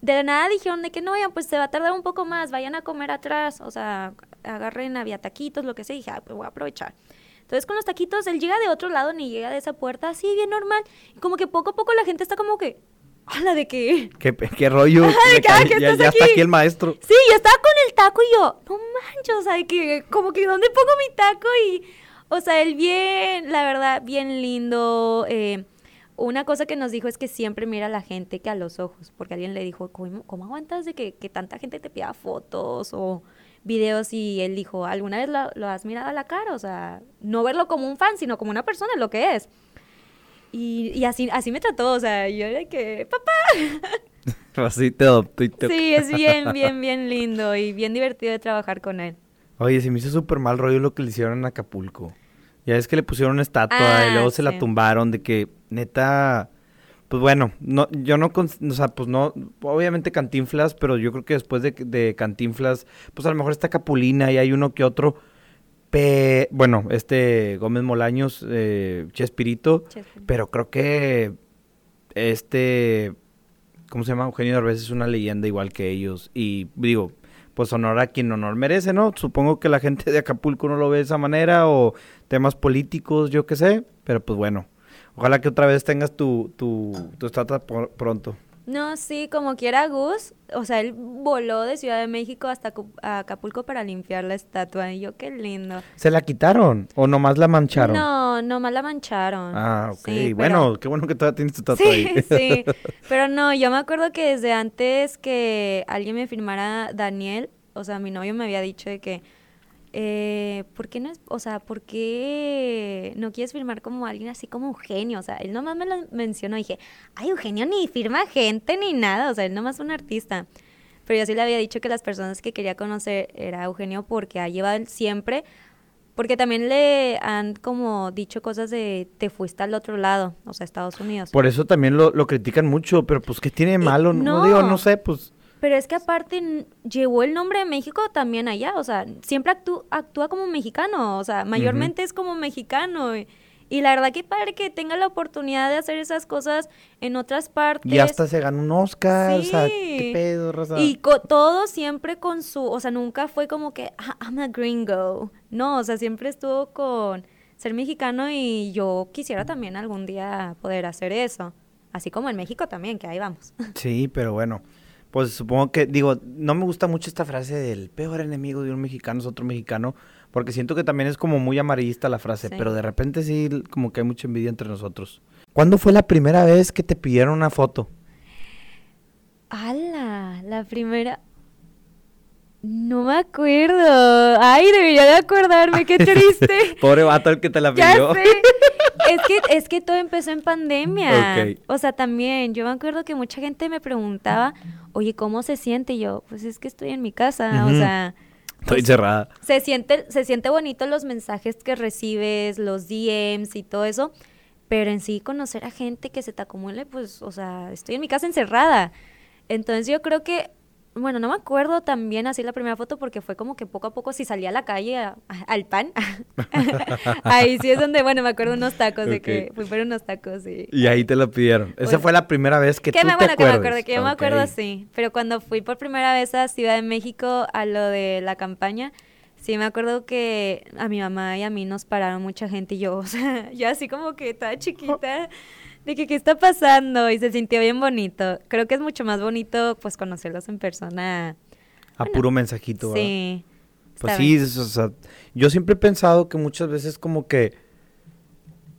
S2: De la nada dijeron de que no, vayan, pues se va a tardar un poco más, vayan a comer atrás, o sea, agarren, había taquitos, lo que sea, y dije, ah, pues voy a aprovechar. Entonces con los taquitos, él llega de otro lado, ni llega de esa puerta, así bien normal, y como que poco a poco la gente está como que, ¿Hola de qué?
S1: ¿Qué, qué rollo?
S2: Ajá, de que, ah, que
S1: ya
S2: estás
S1: ya está
S2: aquí.
S1: aquí el maestro.
S2: Sí, yo estaba con el taco y yo, no manches, o sea, de que como que ¿dónde pongo mi taco? Y, o sea, él bien, la verdad, bien lindo. eh, una cosa que nos dijo es que siempre mira a la gente que a los ojos, porque alguien le dijo, ¿cómo, cómo aguantas de que, que tanta gente te pida fotos o videos? Y él dijo, ¿alguna vez lo, lo has mirado a la cara? O sea, no verlo como un fan, sino como una persona, lo que es. Y, y así, así me trató, o sea, yo era que, papá.
S1: Así te adoptó y te-
S2: Sí, es bien, bien, bien lindo y bien divertido de trabajar con él.
S1: Oye, se me hizo súper mal rollo lo que le hicieron en Acapulco. Ya es que le pusieron una estatua
S2: Ah,
S1: y luego se la tumbaron de que, neta, pues bueno, no, yo no, cons- o sea, pues no, obviamente Cantinflas, pero yo creo que después de, de Cantinflas, pues a lo mejor está Capulina y hay uno que otro, pe- bueno, este Gómez Molaños, eh, Chespirito,
S2: Chespirito.
S1: pero creo que este, ¿cómo se llama? Eugenio Derbez es una leyenda igual que ellos. Y digo, pues honor a quien honor merece, ¿no? Supongo que la gente de Acapulco no lo ve de esa manera o temas políticos, yo qué sé. Pero pues bueno, ojalá que otra vez tengas tu, tu, tu por- pronto.
S2: No, sí, como quiera Gus, o sea, él voló de Ciudad de México hasta Acapulco para limpiar la estatua y yo, qué lindo.
S1: ¿Se la quitaron o nomás la mancharon?
S2: No, nomás la mancharon.
S1: Ah, ok.
S2: Sí, pero-
S1: bueno, qué bueno que todavía tienes tu estatua
S2: Sí,
S1: ahí.
S2: sí, pero no, yo me acuerdo que desde antes que alguien me firmara Daniel, o sea, mi novio me había dicho de que, eh, ¿por qué no es, o sea, por qué no quieres firmar como alguien así como Eugenio? O sea, él nomás me lo mencionó y dije, ay, Eugenio ni firma gente ni nada, o sea, él nomás es un artista. Pero yo sí le había dicho que las personas que quería conocer era Eugenio porque ha llevado él siempre, porque también le han como dicho cosas de te fuiste al otro lado, o sea, Estados Unidos.
S1: Por eso también lo, lo critican mucho, pero pues ¿qué tiene de malo? no.
S2: no.
S1: digo, no sé, pues...
S2: Pero es que aparte llevó el nombre de México también allá, o sea, siempre actú- actúa como mexicano, o sea, mayormente es como mexicano. Y, y la verdad que padre que tenga la oportunidad de hacer esas cosas en otras partes.
S1: Y hasta se ganó un Oscar, o sea. ¿qué pedo?
S2: Y todo siempre con su, o sea, nunca fue como que, "Ah, I'm a gringo. No, o sea, siempre estuvo con ser mexicano y yo quisiera también algún día poder hacer eso. Así como en México también, que ahí vamos.
S1: Sí, pero bueno, pues supongo que, digo, no me gusta mucho esta frase del peor enemigo de un mexicano es otro mexicano, porque siento que también es como muy amarillista la frase,
S2: Sí.
S1: pero de repente sí, como que hay mucha envidia entre nosotros. ¿Cuándo fue la primera vez que te pidieron una foto?
S2: ¡Hala! La primera. No me acuerdo. Ay, debería de acordarme, qué triste.
S1: Pobre vato el que te la
S2: ya
S1: pidió.
S2: sé. Es que, es que todo empezó en pandemia.
S1: Ok.
S2: O sea, también, yo me acuerdo que mucha gente me preguntaba, oye, ¿cómo se siente? Y yo, pues es que estoy en mi casa. O sea,
S1: Estoy cerrada.
S2: se siente, se siente bonito los mensajes que recibes, los DMs y todo eso, pero en sí conocer a gente que se te acumule, pues, o sea, estoy en mi casa encerrada. Entonces yo creo que, bueno, no me acuerdo también así la primera foto porque fue como que poco a poco si salía a la calle a- a- al pan, ahí sí es donde, bueno, me acuerdo unos tacos, de que fui por unos tacos y...
S1: Y ahí te la pidieron. Esa
S2: Bueno.
S1: fue la primera vez que,
S2: Que
S1: tú
S2: me,
S1: te
S2: bueno, que me acuerdo, que yo me acuerdo así. Pero cuando fui por primera vez a Ciudad de México a lo de la campaña, sí me acuerdo que a mi mamá y a mí nos pararon mucha gente y yo, o sea, yo así como que estaba chiquita, de que qué está pasando y se sintió bien bonito. Creo que es mucho más bonito pues conocerlos en persona.
S1: A puro mensajito, ¿verdad?
S2: Sí.
S1: Pues sí, o sea, yo siempre he pensado que muchas veces como que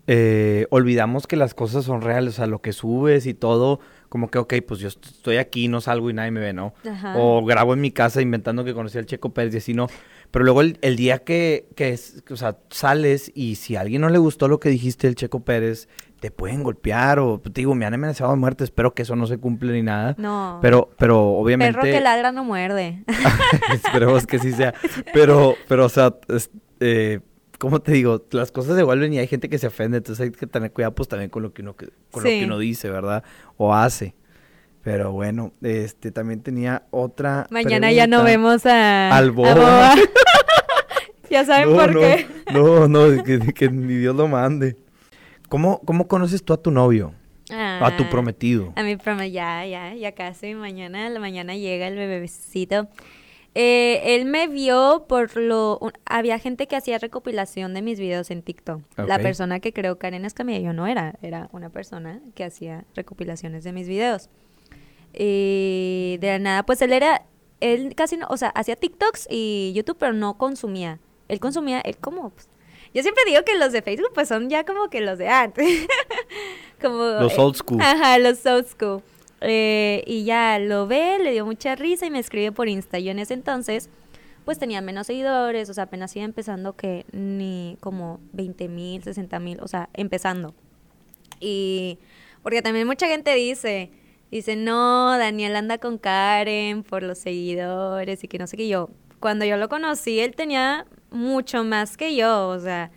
S1: eh, olvidamos que las cosas son reales, o sea, lo que subes y todo, como que, ok, pues yo est- estoy aquí, no salgo y nadie me ve, ¿no?
S2: Ajá.
S1: O grabo en mi casa inventando que conocí al Checo Pérez y así, ¿no? Pero luego el, el día que, que es, o sea, sales y si a alguien no le gustó lo que dijiste del Checo Pérez, te pueden golpear o, te digo, me han amenazado de muerte, espero que eso no se cumpla ni nada.
S2: No.
S1: Pero, pero obviamente...
S2: Perro que ladra no muerde.
S1: Esperemos que sí sea. Pero, pero, o sea, es- eh, ¿cómo te digo? Las cosas se vuelven y hay gente que se ofende, entonces hay que tener cuidado pues también con lo que uno, que- con lo que uno dice, ¿verdad? O hace. Pero bueno, este también tenía otra.
S2: Mañana ya no vemos a.
S1: Al
S2: a ya saben
S1: No,
S2: por
S1: no,
S2: qué.
S1: No, no, que, que ni Dios lo mande. ¿Cómo, ¿Cómo conoces tú a tu novio? A tu
S2: Ah,
S1: prometido.
S2: A mi prometido, ya, ya, ya casi. Mañana, la mañana llega el bebecito. Eh, él me vio por lo... un- había gente que hacía recopilación de mis videos en TikTok. La persona que creo Karen Escamilla, yo no era. Era una persona que hacía recopilaciones de mis videos. Y de la nada, pues él era... Él casi no... O sea, hacía TikToks y YouTube, pero no consumía. Él consumía... Él como... pues, yo siempre digo que los de Facebook pues son ya como que los de antes. como...
S1: Los
S2: eh,
S1: old school.
S2: Ajá, los old school. Eh, y ya lo ve, le dio mucha risa y me escribe por Insta. Yo en ese entonces, pues tenía menos seguidores, o sea, apenas iba empezando que ni como 20 mil, 60 mil, o sea, empezando. Y porque también mucha gente dice, dice, no, Daniel anda con Karen por los seguidores y que no sé qué yo. Cuando yo lo conocí, él tenía mucho más que yo, o sea,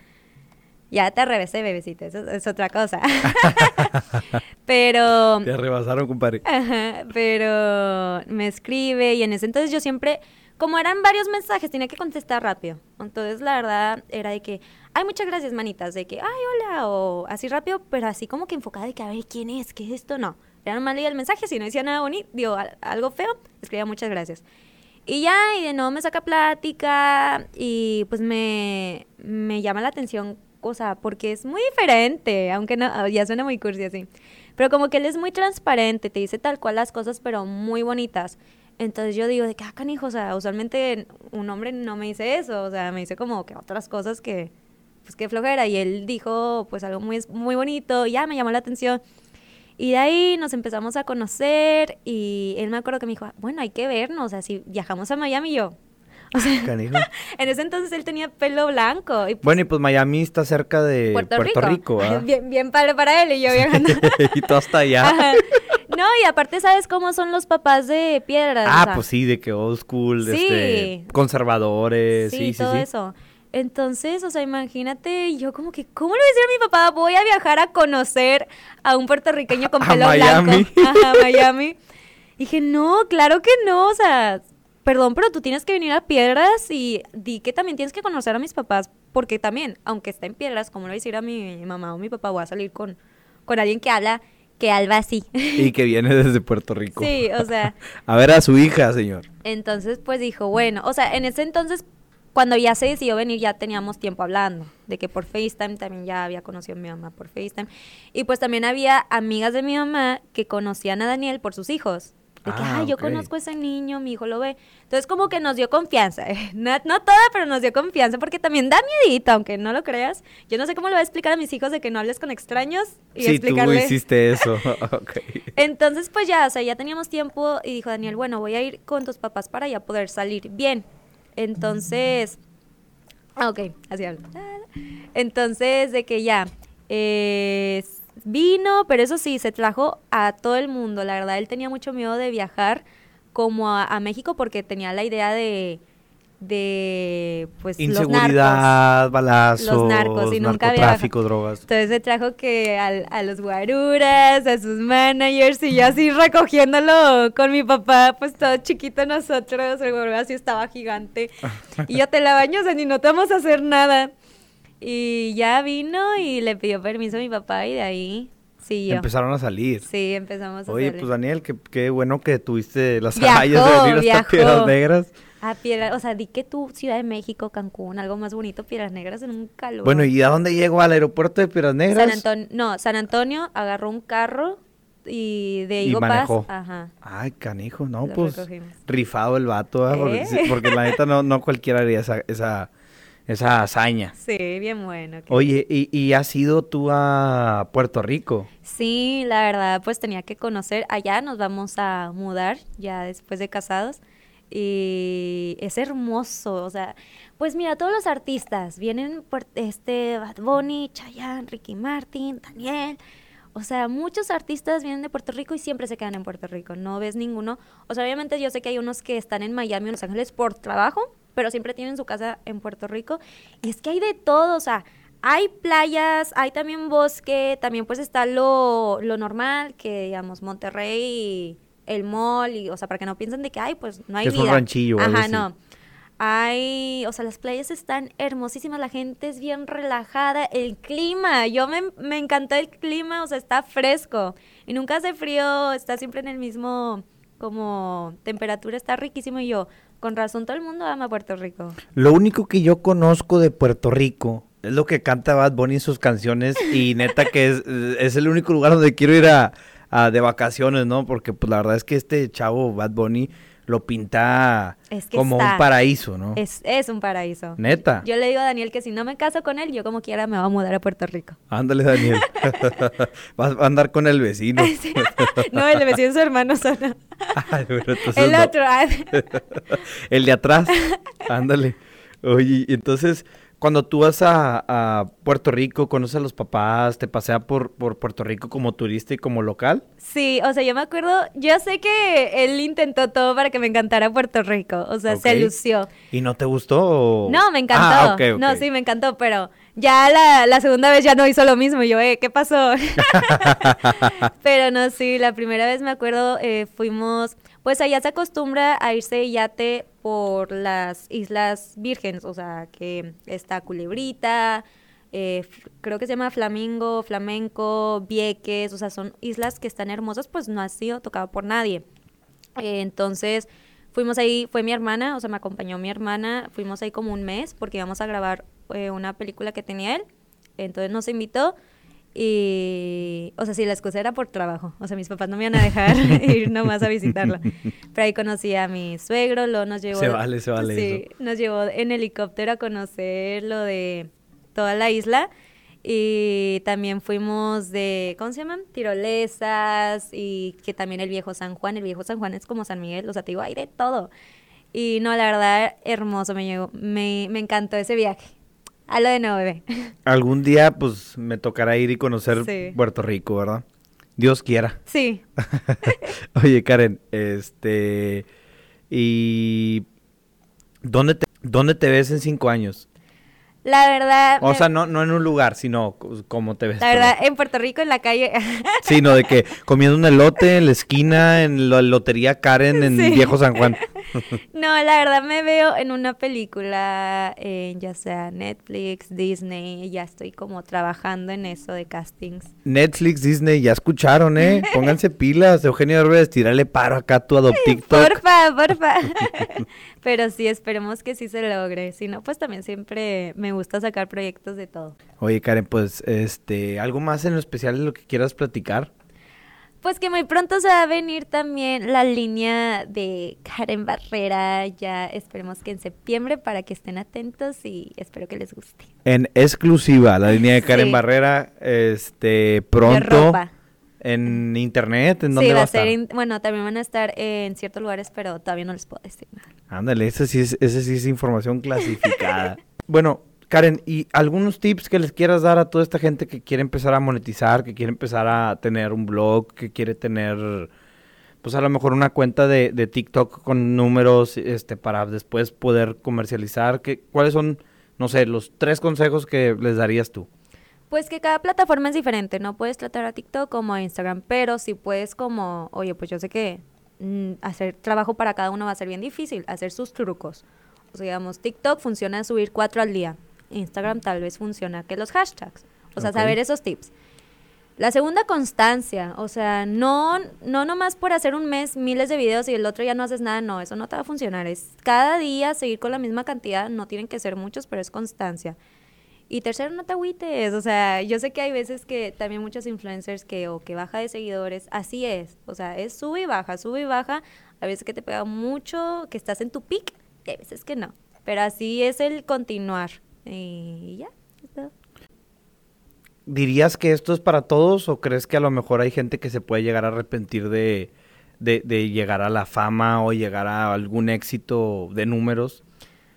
S2: ya te revesé, bebecita, eso es otra cosa. Pero
S1: Te rebasaron, compadre.
S2: Ajá, pero me escribe y en ese entonces yo siempre, como eran varios mensajes, tenía que contestar rápido. Entonces la verdad era de que, ay, muchas gracias, manitas, de que, ay, hola, o así rápido, pero así como que enfocada de que, a ver, ¿quién es? ¿Qué es esto? No. Era nomás leía el mensaje, si no decía nada bonito, digo, al- algo feo, escribía muchas gracias. Y ya, y de nuevo me saca plática y pues me, me llama la atención, o sea, porque es muy diferente, aunque no, ya suena muy cursi así. Pero como que él es muy transparente, te dice tal cual las cosas, pero muy bonitas. Entonces yo digo, de que, ah, canijo, o sea, usualmente un hombre no me dice eso, o sea, me dice como que otras cosas que, pues qué flojera. Y él dijo, pues algo muy, muy bonito, y ya me llamó la atención. Y de ahí nos empezamos a conocer y él me acuerdo que me dijo, bueno, hay que vernos, o sea, si viajamos a Miami yo. O sea,
S1: Canijo.
S2: en ese entonces él tenía pelo blanco. Y pues,
S1: Bueno, y pues Miami está cerca de
S2: Puerto,
S1: Puerto, Rico, ¿verdad?
S2: bien, bien padre para él y yo viajando.
S1: y tú hasta allá.
S2: Ajá. No, y aparte, ¿sabes cómo son los papás de piedras?
S1: Ah,
S2: O sea,
S1: pues sí, de que old school,
S2: Sí.
S1: este, conservadores,
S2: Sí,
S1: sí, sí,
S2: todo
S1: sí.
S2: eso. Entonces, o sea, imagínate, yo como que, ¿cómo le voy a decir a mi papá? Voy a viajar a conocer a un puertorriqueño con
S1: A
S2: pelo
S1: Miami.
S2: blanco. Ajá, Miami. Dije, no, claro que no, o sea, perdón, pero tú tienes que venir a Piedras y di que también tienes que conocer a mis papás, porque también, aunque está en Piedras, como le voy a decir a mi mamá o mi papá, voy a salir con, con alguien que habla, que habla así.
S1: Y que viene desde Puerto Rico.
S2: Sí, o sea,
S1: A ver a su hija, señor.
S2: entonces, pues dijo, bueno, o sea, en ese entonces, cuando ya se decidió venir, ya teníamos tiempo hablando, de que por FaceTime también ya había conocido a mi mamá por FaceTime. Y pues también había amigas de mi mamá que conocían a Daniel por sus hijos. De que,
S1: Ah,
S2: ay, yo conozco a ese niño, mi hijo lo ve. Entonces, como que nos dio confianza. No, no toda, pero nos dio confianza, porque también da miedito, aunque no lo creas. Yo no sé cómo le voy a explicar a mis hijos de que no hables con extraños y
S1: Sí, tú
S2: explicarle.
S1: hiciste eso. ok.
S2: Entonces, pues ya, o sea, ya teníamos tiempo y dijo Daniel, bueno, voy a ir con tus papás para ya poder salir bien. Entonces, ah, ok, así hablo. Entonces, de que ya, eh, vino, pero eso sí, se trajo a todo el mundo. La verdad, él tenía mucho miedo de viajar como a, a México porque tenía la idea de, de pues, los narcos.
S1: Inseguridad, balazos,
S2: Los narcos, y nunca había-
S1: narcotráfico, drogas.
S2: Entonces se trajo que al- a los guaruras, a sus managers y yo así recogiéndolo con mi papá, pues todo chiquito nosotros, el guarura así estaba gigante. Y yo te la baño, o sea, ni no te vamos a hacer nada. Y ya vino y le pidió permiso a mi papá y de ahí siguió.
S1: Empezaron a salir.
S2: Sí, empezamos a
S1: Oye,
S2: salir.
S1: pues Daniel, qué, qué bueno que tuviste las agallas de venir hasta. Piedras Negras.
S2: A Piedra, o sea, di que tú, Ciudad de México, Cancún, algo más bonito, Piedras Negras en un calor.
S1: Bueno, ¿y a dónde llegó? ¿Al aeropuerto de Piedras Negras?
S2: San Antonio, no, San Antonio agarró un carro y de
S1: Y
S2: Higo Paz,
S1: manejó.
S2: ajá.
S1: Ay, canijo, no,
S2: Lo
S1: pues
S2: recogimos.
S1: rifado el vato, porque,
S2: ¿Eh?
S1: porque la neta no, no cualquiera haría esa, esa, esa hazaña.
S2: Sí, bien bueno.
S1: Oye, ¿y, ¿y has ido tú a Puerto Rico?
S2: Sí, la verdad, pues tenía que conocer. Allá nos vamos a mudar ya después de casados. Y es hermoso, o sea, pues mira, todos los artistas vienen, por este, Bad Bunny, Chayanne, Ricky Martin, Daniel, o sea, muchos artistas vienen de Puerto Rico y siempre se quedan en Puerto Rico, no ves ninguno, o sea, obviamente yo sé que hay unos que están en Miami o Los Ángeles por trabajo, pero siempre tienen su casa en Puerto Rico, y es que hay de todo, o sea, hay playas, hay también bosque, también pues está lo, lo normal, que digamos Monterrey el mall, y, o sea, para que no piensen de que, ay, pues no hay
S1: Que es un
S2: vida.
S1: ranchillo
S2: Ajá,
S1: así.
S2: no. Hay, o sea, las playas están hermosísimas, la gente es bien relajada, el clima, yo me, me encantó el clima, o sea, está fresco y nunca hace frío, está siempre en el mismo, como, temperatura, está riquísimo y yo, con razón todo el mundo ama Puerto Rico.
S1: Lo único que yo conozco de Puerto Rico es lo que canta Bad Bunny en sus canciones y neta que es, es el único lugar donde quiero ir a, a de vacaciones, ¿no? Porque pues la verdad es que este chavo Bad Bunny lo pinta
S2: Es que
S1: como
S2: está-
S1: un paraíso, ¿no?
S2: Es, es un paraíso.
S1: Neta.
S2: Yo le digo a Daniel que si no me caso con él, yo como quiera me voy a mudar a Puerto Rico.
S1: Ándale, Daniel. Vas a andar con el vecino.
S2: no, el vecino de su hermano solo.
S1: Ay, bueno, entonces
S2: el otro. ah,
S1: El de atrás. Ándale. Oye, entonces, cuando tú vas a, a Puerto Rico, conoces a los papás, te pasea por, por Puerto Rico como turista y como local.
S2: Sí, o sea, yo me acuerdo, yo sé que él intentó todo para que me encantara Puerto Rico, o sea, se lució.
S1: ¿Y no te gustó? o-
S2: No, me encantó.
S1: Ah.
S2: No, sí, me encantó, pero ya la, la segunda vez ya no hizo lo mismo. Yo, eh, ¿qué pasó? pero no, sí, la primera vez me acuerdo, eh, fuimos, pues allá se acostumbra a irse de yate por las Islas Vírgenes, o sea, que está Culebrita, eh, creo que se llama Flamingo, Flamenco, Vieques, o sea, son islas que están hermosas, pues no ha sido tocado por nadie. Eh, entonces, fuimos ahí, fue mi hermana, o sea, me acompañó mi hermana, fuimos ahí como un mes porque íbamos a grabar eh, una película que tenía él, entonces nos invitó y, o sea, sí, la excusa era por trabajo, o sea, mis papás no me iban a dejar ir nomás a visitarla, pero ahí conocí a mi suegro, luego nos llevó...
S1: Se vale, se vale
S2: Sí,
S1: eso.
S2: nos llevó en helicóptero a conocer lo de toda la isla y también fuimos de, ¿cómo se llaman? Tirolesas y que también el viejo San Juan, el viejo San Juan es como San Miguel, o sea, te digo, hay de todo. Y no, la verdad, hermoso, me llegó, me, me encantó ese viaje. A lo de nuevo, bebé.
S1: Algún día, pues, me tocará ir y conocer
S2: Sí.
S1: Puerto Rico, ¿verdad? Dios quiera.
S2: Sí,
S1: Oye, Karen, este... ¿Y dónde te, dónde te ves en cinco años?
S2: La verdad,
S1: O sea, no, no en un lugar, sino cómo te ves.
S2: la verdad, en Puerto Rico, en la calle,
S1: Sino de que comiendo un elote en la esquina, en la lotería Karen, en
S2: Sí.
S1: Viejo San Juan.
S2: No, la verdad me veo en una película, en ya sea Netflix, Disney, ya estoy como trabajando en eso de castings.
S1: Netflix, Disney, ya escucharon, ¿eh? Pónganse pilas. Eugenio Derbez, tírale paro acá a tu TikTok.
S2: Porfa, porfa. Pero sí, esperemos que sí se logre. Si no, pues también siempre me gusta sacar proyectos de todo.
S1: Oye, Karen, pues, este, ¿algo más en lo especial de lo que quieras platicar?
S2: Pues que muy pronto se va a venir también la línea de Karen Barrera. Ya esperemos que en septiembre para que estén atentos y espero que les guste.
S1: En exclusiva, la línea de Karen
S2: Sí.
S1: Barrera, este, pronto,
S2: ropa.
S1: en internet, ¿en
S2: Sí,
S1: va
S2: va
S1: a estar?
S2: en- bueno, también van a estar en ciertos lugares, pero todavía no les puedo decir nada.
S1: Ándale, esa sí es, esa sí es información clasificada. bueno, Karen, ¿y algunos tips que les quieras dar a toda esta gente que quiere empezar a monetizar, que quiere empezar a tener un blog, que quiere tener, pues a lo mejor una cuenta de, de TikTok con números, este, para después poder comercializar? ¿Qué, ¿Cuáles son, no sé, los tres consejos que les darías tú?
S2: Pues que cada plataforma es diferente, no puedes tratar a TikTok como a Instagram, pero si puedes como, oye, pues yo sé que mm, hacer trabajo para cada uno va a ser bien difícil, hacer sus trucos. O sea, digamos, TikTok funciona subir cuatro al día, Instagram tal vez funciona que los hashtags, o sea, saber esos tips. La segunda, constancia, o sea, no, no nomás por hacer un mes miles de videos y el otro ya no haces nada, no, eso no te va a funcionar, es cada día seguir con la misma cantidad, no tienen que ser muchos, pero es constancia. Y tercero, no te agüites. O sea, yo sé que hay veces que también muchos influencers que o que baja de seguidores, así es. O sea, es sube y baja, sube y baja. A veces que te pega mucho, que estás en tu pic, y hay veces que no. Pero así es el continuar. Y ya. es todo.
S1: ¿Dirías que esto es para todos o crees que a lo mejor hay gente que se puede llegar a arrepentir de, de, de llegar a la fama o llegar a algún éxito de números?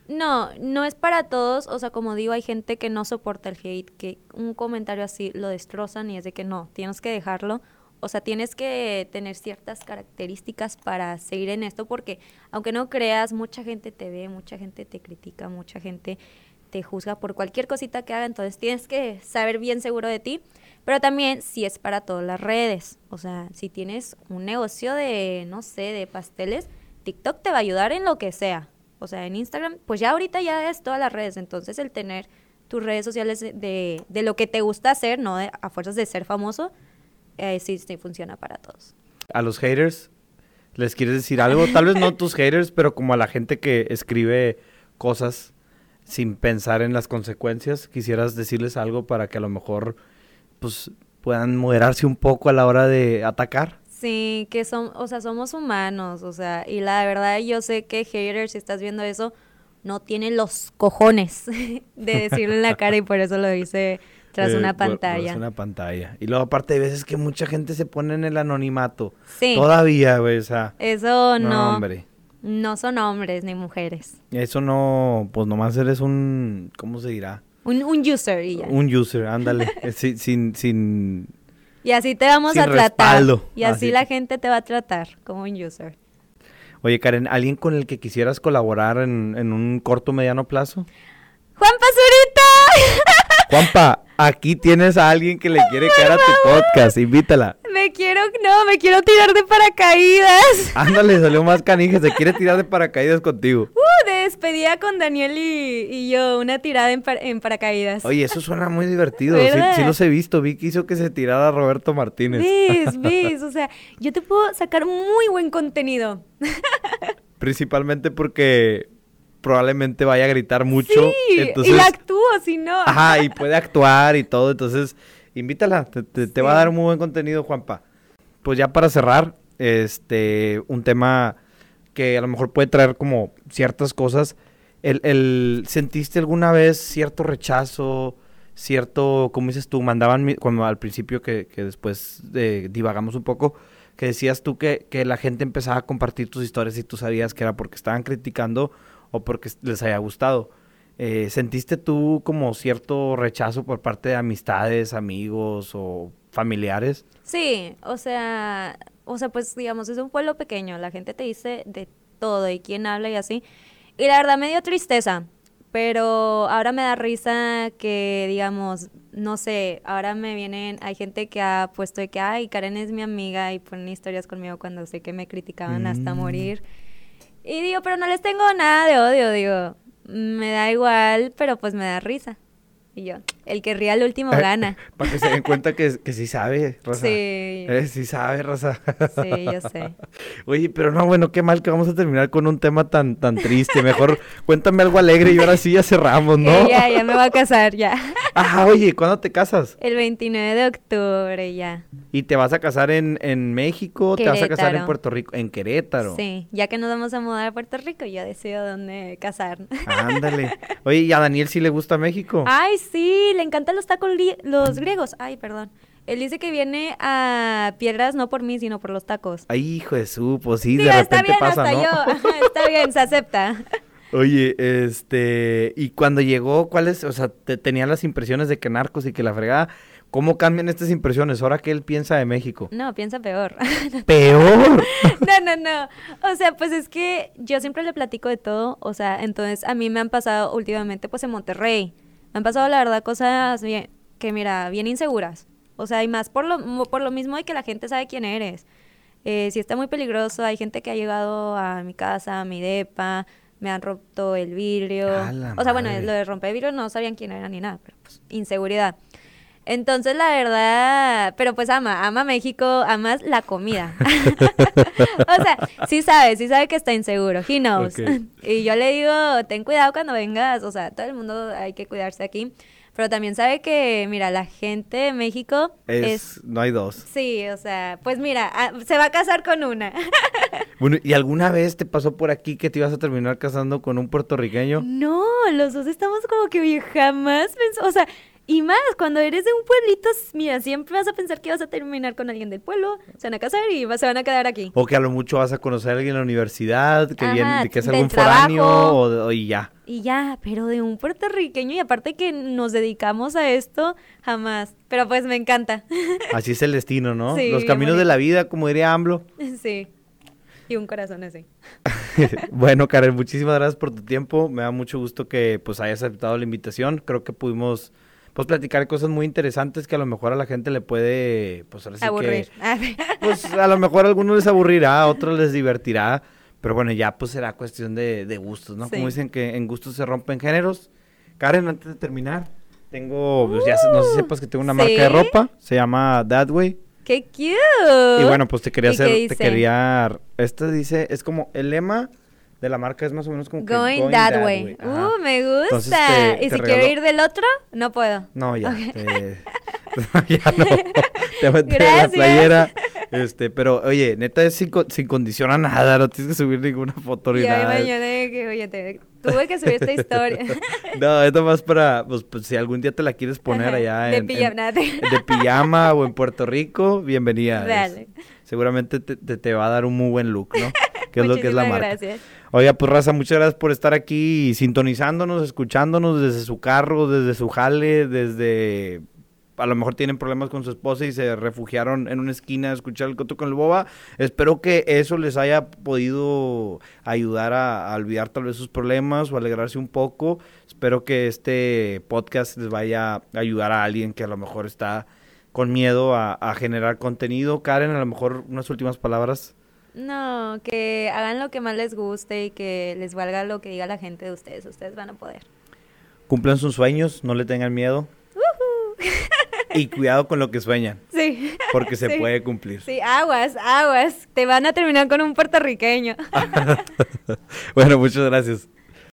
S2: No, no es para todos. O sea, como digo, hay gente que no soporta el hate, que un comentario así lo destrozan y es de que no, tienes que dejarlo. O sea, tienes que tener ciertas características para seguir en esto porque aunque no creas, mucha gente te ve, mucha gente te critica, mucha gente te juzga por cualquier cosita que haga, entonces tienes que saber bien seguro de ti. Pero también sí es para todas las redes. O sea, si tienes un negocio de, no sé, de pasteles, TikTok te va a ayudar en lo que sea. O sea, en Instagram, pues ya ahorita ya es todas las redes. Entonces el tener tus redes sociales de, de lo que te gusta hacer, no de- a fuerzas de ser famoso, eh, sí, sí funciona para todos.
S1: A los haters, ¿les quieres decir algo? Tal vez no tus haters, pero como a la gente que escribe cosas sin pensar en las consecuencias, quisieras decirles algo para que a lo mejor pues puedan moderarse un poco a la hora de atacar.
S2: Sí, que son, o sea, somos humanos, o sea, y la verdad yo sé que haters, si estás viendo eso, no tiene los cojones de decirlo en la cara y por eso lo dice tras
S1: Eh,
S2: una pantalla.
S1: una pantalla. Y luego aparte de veces que mucha gente se pone en el anonimato.
S2: Sí,
S1: Todavía, güey, o sea.
S2: eso
S1: no,
S2: no,
S1: hombre.
S2: No son hombres ni mujeres.
S1: Eso no, pues nomás eres un, ¿cómo se dirá?
S2: Un, un user y ya.
S1: Un user, ándale. Eh, sin, sin, sin,
S2: Y así te vamos
S1: Sin
S2: a tratar.
S1: respaldo.
S2: Y así
S1: Así.
S2: la gente te va a tratar como un user.
S1: Oye, Karen, ¿alguien con el que quisieras colaborar en, en un corto o mediano plazo?
S2: ¡Juan Pazurita!
S1: Juanpa, aquí tienes a alguien que le quiere caer a tu podcast, invítala.
S2: me quiero, no, me quiero tirar de paracaídas.
S1: Ándale, salió más canija, se quiere tirar de paracaídas contigo.
S2: Uh, de despedida con Daniel y, y yo, una tirada en, par- en paracaídas.
S1: Oye, eso suena muy divertido, sí, sí los he visto, vi que hizo que se tirara Roberto Martínez.
S2: ¿Ves? ¿Ves? O sea, yo te puedo sacar muy buen contenido.
S1: Principalmente porque probablemente vaya a gritar mucho.
S2: sí,
S1: entonces,
S2: y la actúo, si no.
S1: Ajá, y puede actuar y todo, entonces invítala, te, te- te va a dar muy buen contenido, Juanpa. Pues ya para cerrar, este, un tema que a lo mejor puede traer como ciertas cosas. El, el- ¿Sentiste alguna vez cierto rechazo, cierto, como dices tú, mandaban cuando al principio que, que después eh, divagamos un poco, que decías tú que, que la gente empezaba a compartir tus historias y tú sabías que era porque estaban criticando o porque les haya gustado. Eh, ¿Sentiste tú como cierto rechazo por parte de amistades, amigos o familiares?
S2: Sí, o sea, o sea, pues digamos, es un pueblo pequeño, la gente te dice de todo y quién habla y así. Y la verdad me dio tristeza, pero ahora me da risa que, digamos, no sé, ahora me vienen, hay gente que ha puesto de que, ay, Karen es mi amiga y ponen historias conmigo cuando sé que me criticaban hasta
S1: Mm.
S2: morir. Y digo, pero no les tengo nada de odio, digo, me da igual, pero pues me da risa. Y yo, el que ría al último gana.
S1: Para que se den cuenta que, que sí sabe, Rosa.
S2: Sí.
S1: Eh, sí sabe, Rosa.
S2: Sí, yo sé.
S1: Oye, pero no, bueno, qué mal que vamos a terminar con un tema tan, tan triste. Mejor cuéntame algo alegre y ahora sí ya cerramos, ¿no?
S2: Ya, ya me voy a casar, ya.
S1: Ajá, oye, ¿cuándo te casas?
S2: El 29 de octubre, ya.
S1: ¿Y te vas a casar en, en México te vas a casar en. Puerto Rico? En Querétaro.
S2: Sí, ya que nos vamos a mudar a Puerto Rico, ya decido dónde casar.
S1: Ándale. Oye, ¿y a Daniel sí le gusta México?
S2: Ay, sí, le encantan los tacos los griegos. Ay, perdón. Él dice que viene a piedras no por mí, sino por los tacos.
S1: Ay, hijo de su, pues sí, de
S2: Digo, está
S1: repente
S2: bien
S1: pasa,
S2: hasta
S1: ¿no?
S2: yo. Ajá, está bien, se acepta.
S1: Oye, este, y cuando llegó, ¿cuáles? O sea, te, tenía las impresiones de que narcos y que la fregada. ¿Cómo cambian estas impresiones ahora que él piensa de México?
S2: No, piensa peor.
S1: Peor.
S2: No, no, no. O sea, pues es que yo siempre le platico de todo. O sea, entonces a mí me han pasado últimamente, pues en Monterrey. Me han pasado, la verdad, cosas bien, que, mira, bien inseguras. O sea, y más por lo, por lo mismo de que la gente sabe quién eres. Eh, si está muy peligroso, hay gente que ha llegado a mi casa, a mi depa, me han roto el vidrio.
S1: ¡A la
S2: O sea, bueno, lo de romper vidrio no sabían quién era ni nada, pero pues inseguridad. Entonces, la verdad, pero pues ama, ama México, amas la comida. o sea, sí sabe, sí sabe que está inseguro, he knows. Y yo le digo, ten cuidado cuando vengas, o sea, todo el mundo hay que cuidarse aquí. Pero también sabe que, mira, la gente de México
S1: Es,
S2: es...
S1: no hay dos.
S2: Sí, o sea, pues mira, ah, se va a casar con una.
S1: Bueno, ¿y alguna vez te pasó por aquí que te ibas a terminar casando con un puertorriqueño?
S2: No, los dos estamos como que oye, jamás pensó, o sea, y más, cuando eres de un pueblito, mira, siempre vas a pensar que vas a terminar con alguien del pueblo, se van a casar y se van a quedar aquí.
S1: O que a lo mucho vas a conocer a alguien en la universidad, que
S2: Ajá,
S1: viene, que es algún foráneo o, o- y ya.
S2: Y ya, pero de un puertorriqueño y aparte que nos dedicamos a esto, jamás. Pero pues me encanta.
S1: Así es el destino, ¿no?
S2: Sí,
S1: Los caminos de la vida, como diría AMLO.
S2: sí. Y un corazón así.
S1: bueno, Karen, muchísimas gracias por tu tiempo. Me da mucho gusto que pues hayas aceptado la invitación. Creo que pudimos pues platicar cosas muy interesantes que a lo mejor a la gente le puede, pues ahora sí
S2: Aburrir.
S1: que, pues a lo mejor a algunos les aburrirá, a otros les divertirá, pero bueno, ya pues será cuestión de, de gustos, ¿no?
S2: Sí.
S1: Como dicen que en gustos se rompen géneros. Karen, antes de terminar, tengo, pues ya no sé si sepas que tengo una marca de
S2: Uh, ¿sí?
S1: ropa, se llama That Way.
S2: ¡Qué cute!
S1: Y bueno, pues te quería
S2: ¿Y qué
S1: hacer, te quería, este dice, es como, el lema de la marca es más o menos como que
S2: Going, that, way. Uh, me gusta.
S1: Entonces, te-
S2: y
S1: te
S2: si quiero
S1: regalo-
S2: ir del otro, no puedo.
S1: No, ya. te- ya no. Te metí la playera. Este, pero oye, neta es sin, sin condición a nada, no tienes que subir ninguna foto ni
S2: Y
S1: nada.
S2: de que, oye, te- tuve que subir esta historia.
S1: No, es más para, pues, pues, si algún día te la quieres poner
S2: Ajá,
S1: allá
S2: de
S1: en,
S2: pijama,
S1: en- de pijama o en Puerto Rico, bienvenida. es-
S2: Dale.
S1: seguramente te, te- te va a dar un muy buen look, ¿no? Que es lo que es la marca.
S2: gracias.
S1: Oiga, pues Raza, muchas gracias por estar aquí sintonizándonos, escuchándonos desde su carro, desde su jale, desde... A lo mejor tienen problemas con su esposa y se refugiaron en una esquina a escuchar el coto con el boba. Espero que eso les haya podido ayudar a, a olvidar tal vez sus problemas o alegrarse un poco. Espero que este podcast les vaya a ayudar a alguien que a lo mejor está con miedo a, a generar contenido. Karen, a lo mejor unas últimas palabras.
S2: No, que hagan lo que más les guste y que les valga lo que diga la gente de ustedes. Ustedes van a poder.
S1: Cumplan sus sueños, no le tengan miedo. Y cuidado con lo que sueñan,
S2: Sí.
S1: porque se
S2: Sí.
S1: puede cumplir.
S2: Sí, aguas, aguas. Te van a terminar con un puertorriqueño.
S1: Bueno, muchas gracias.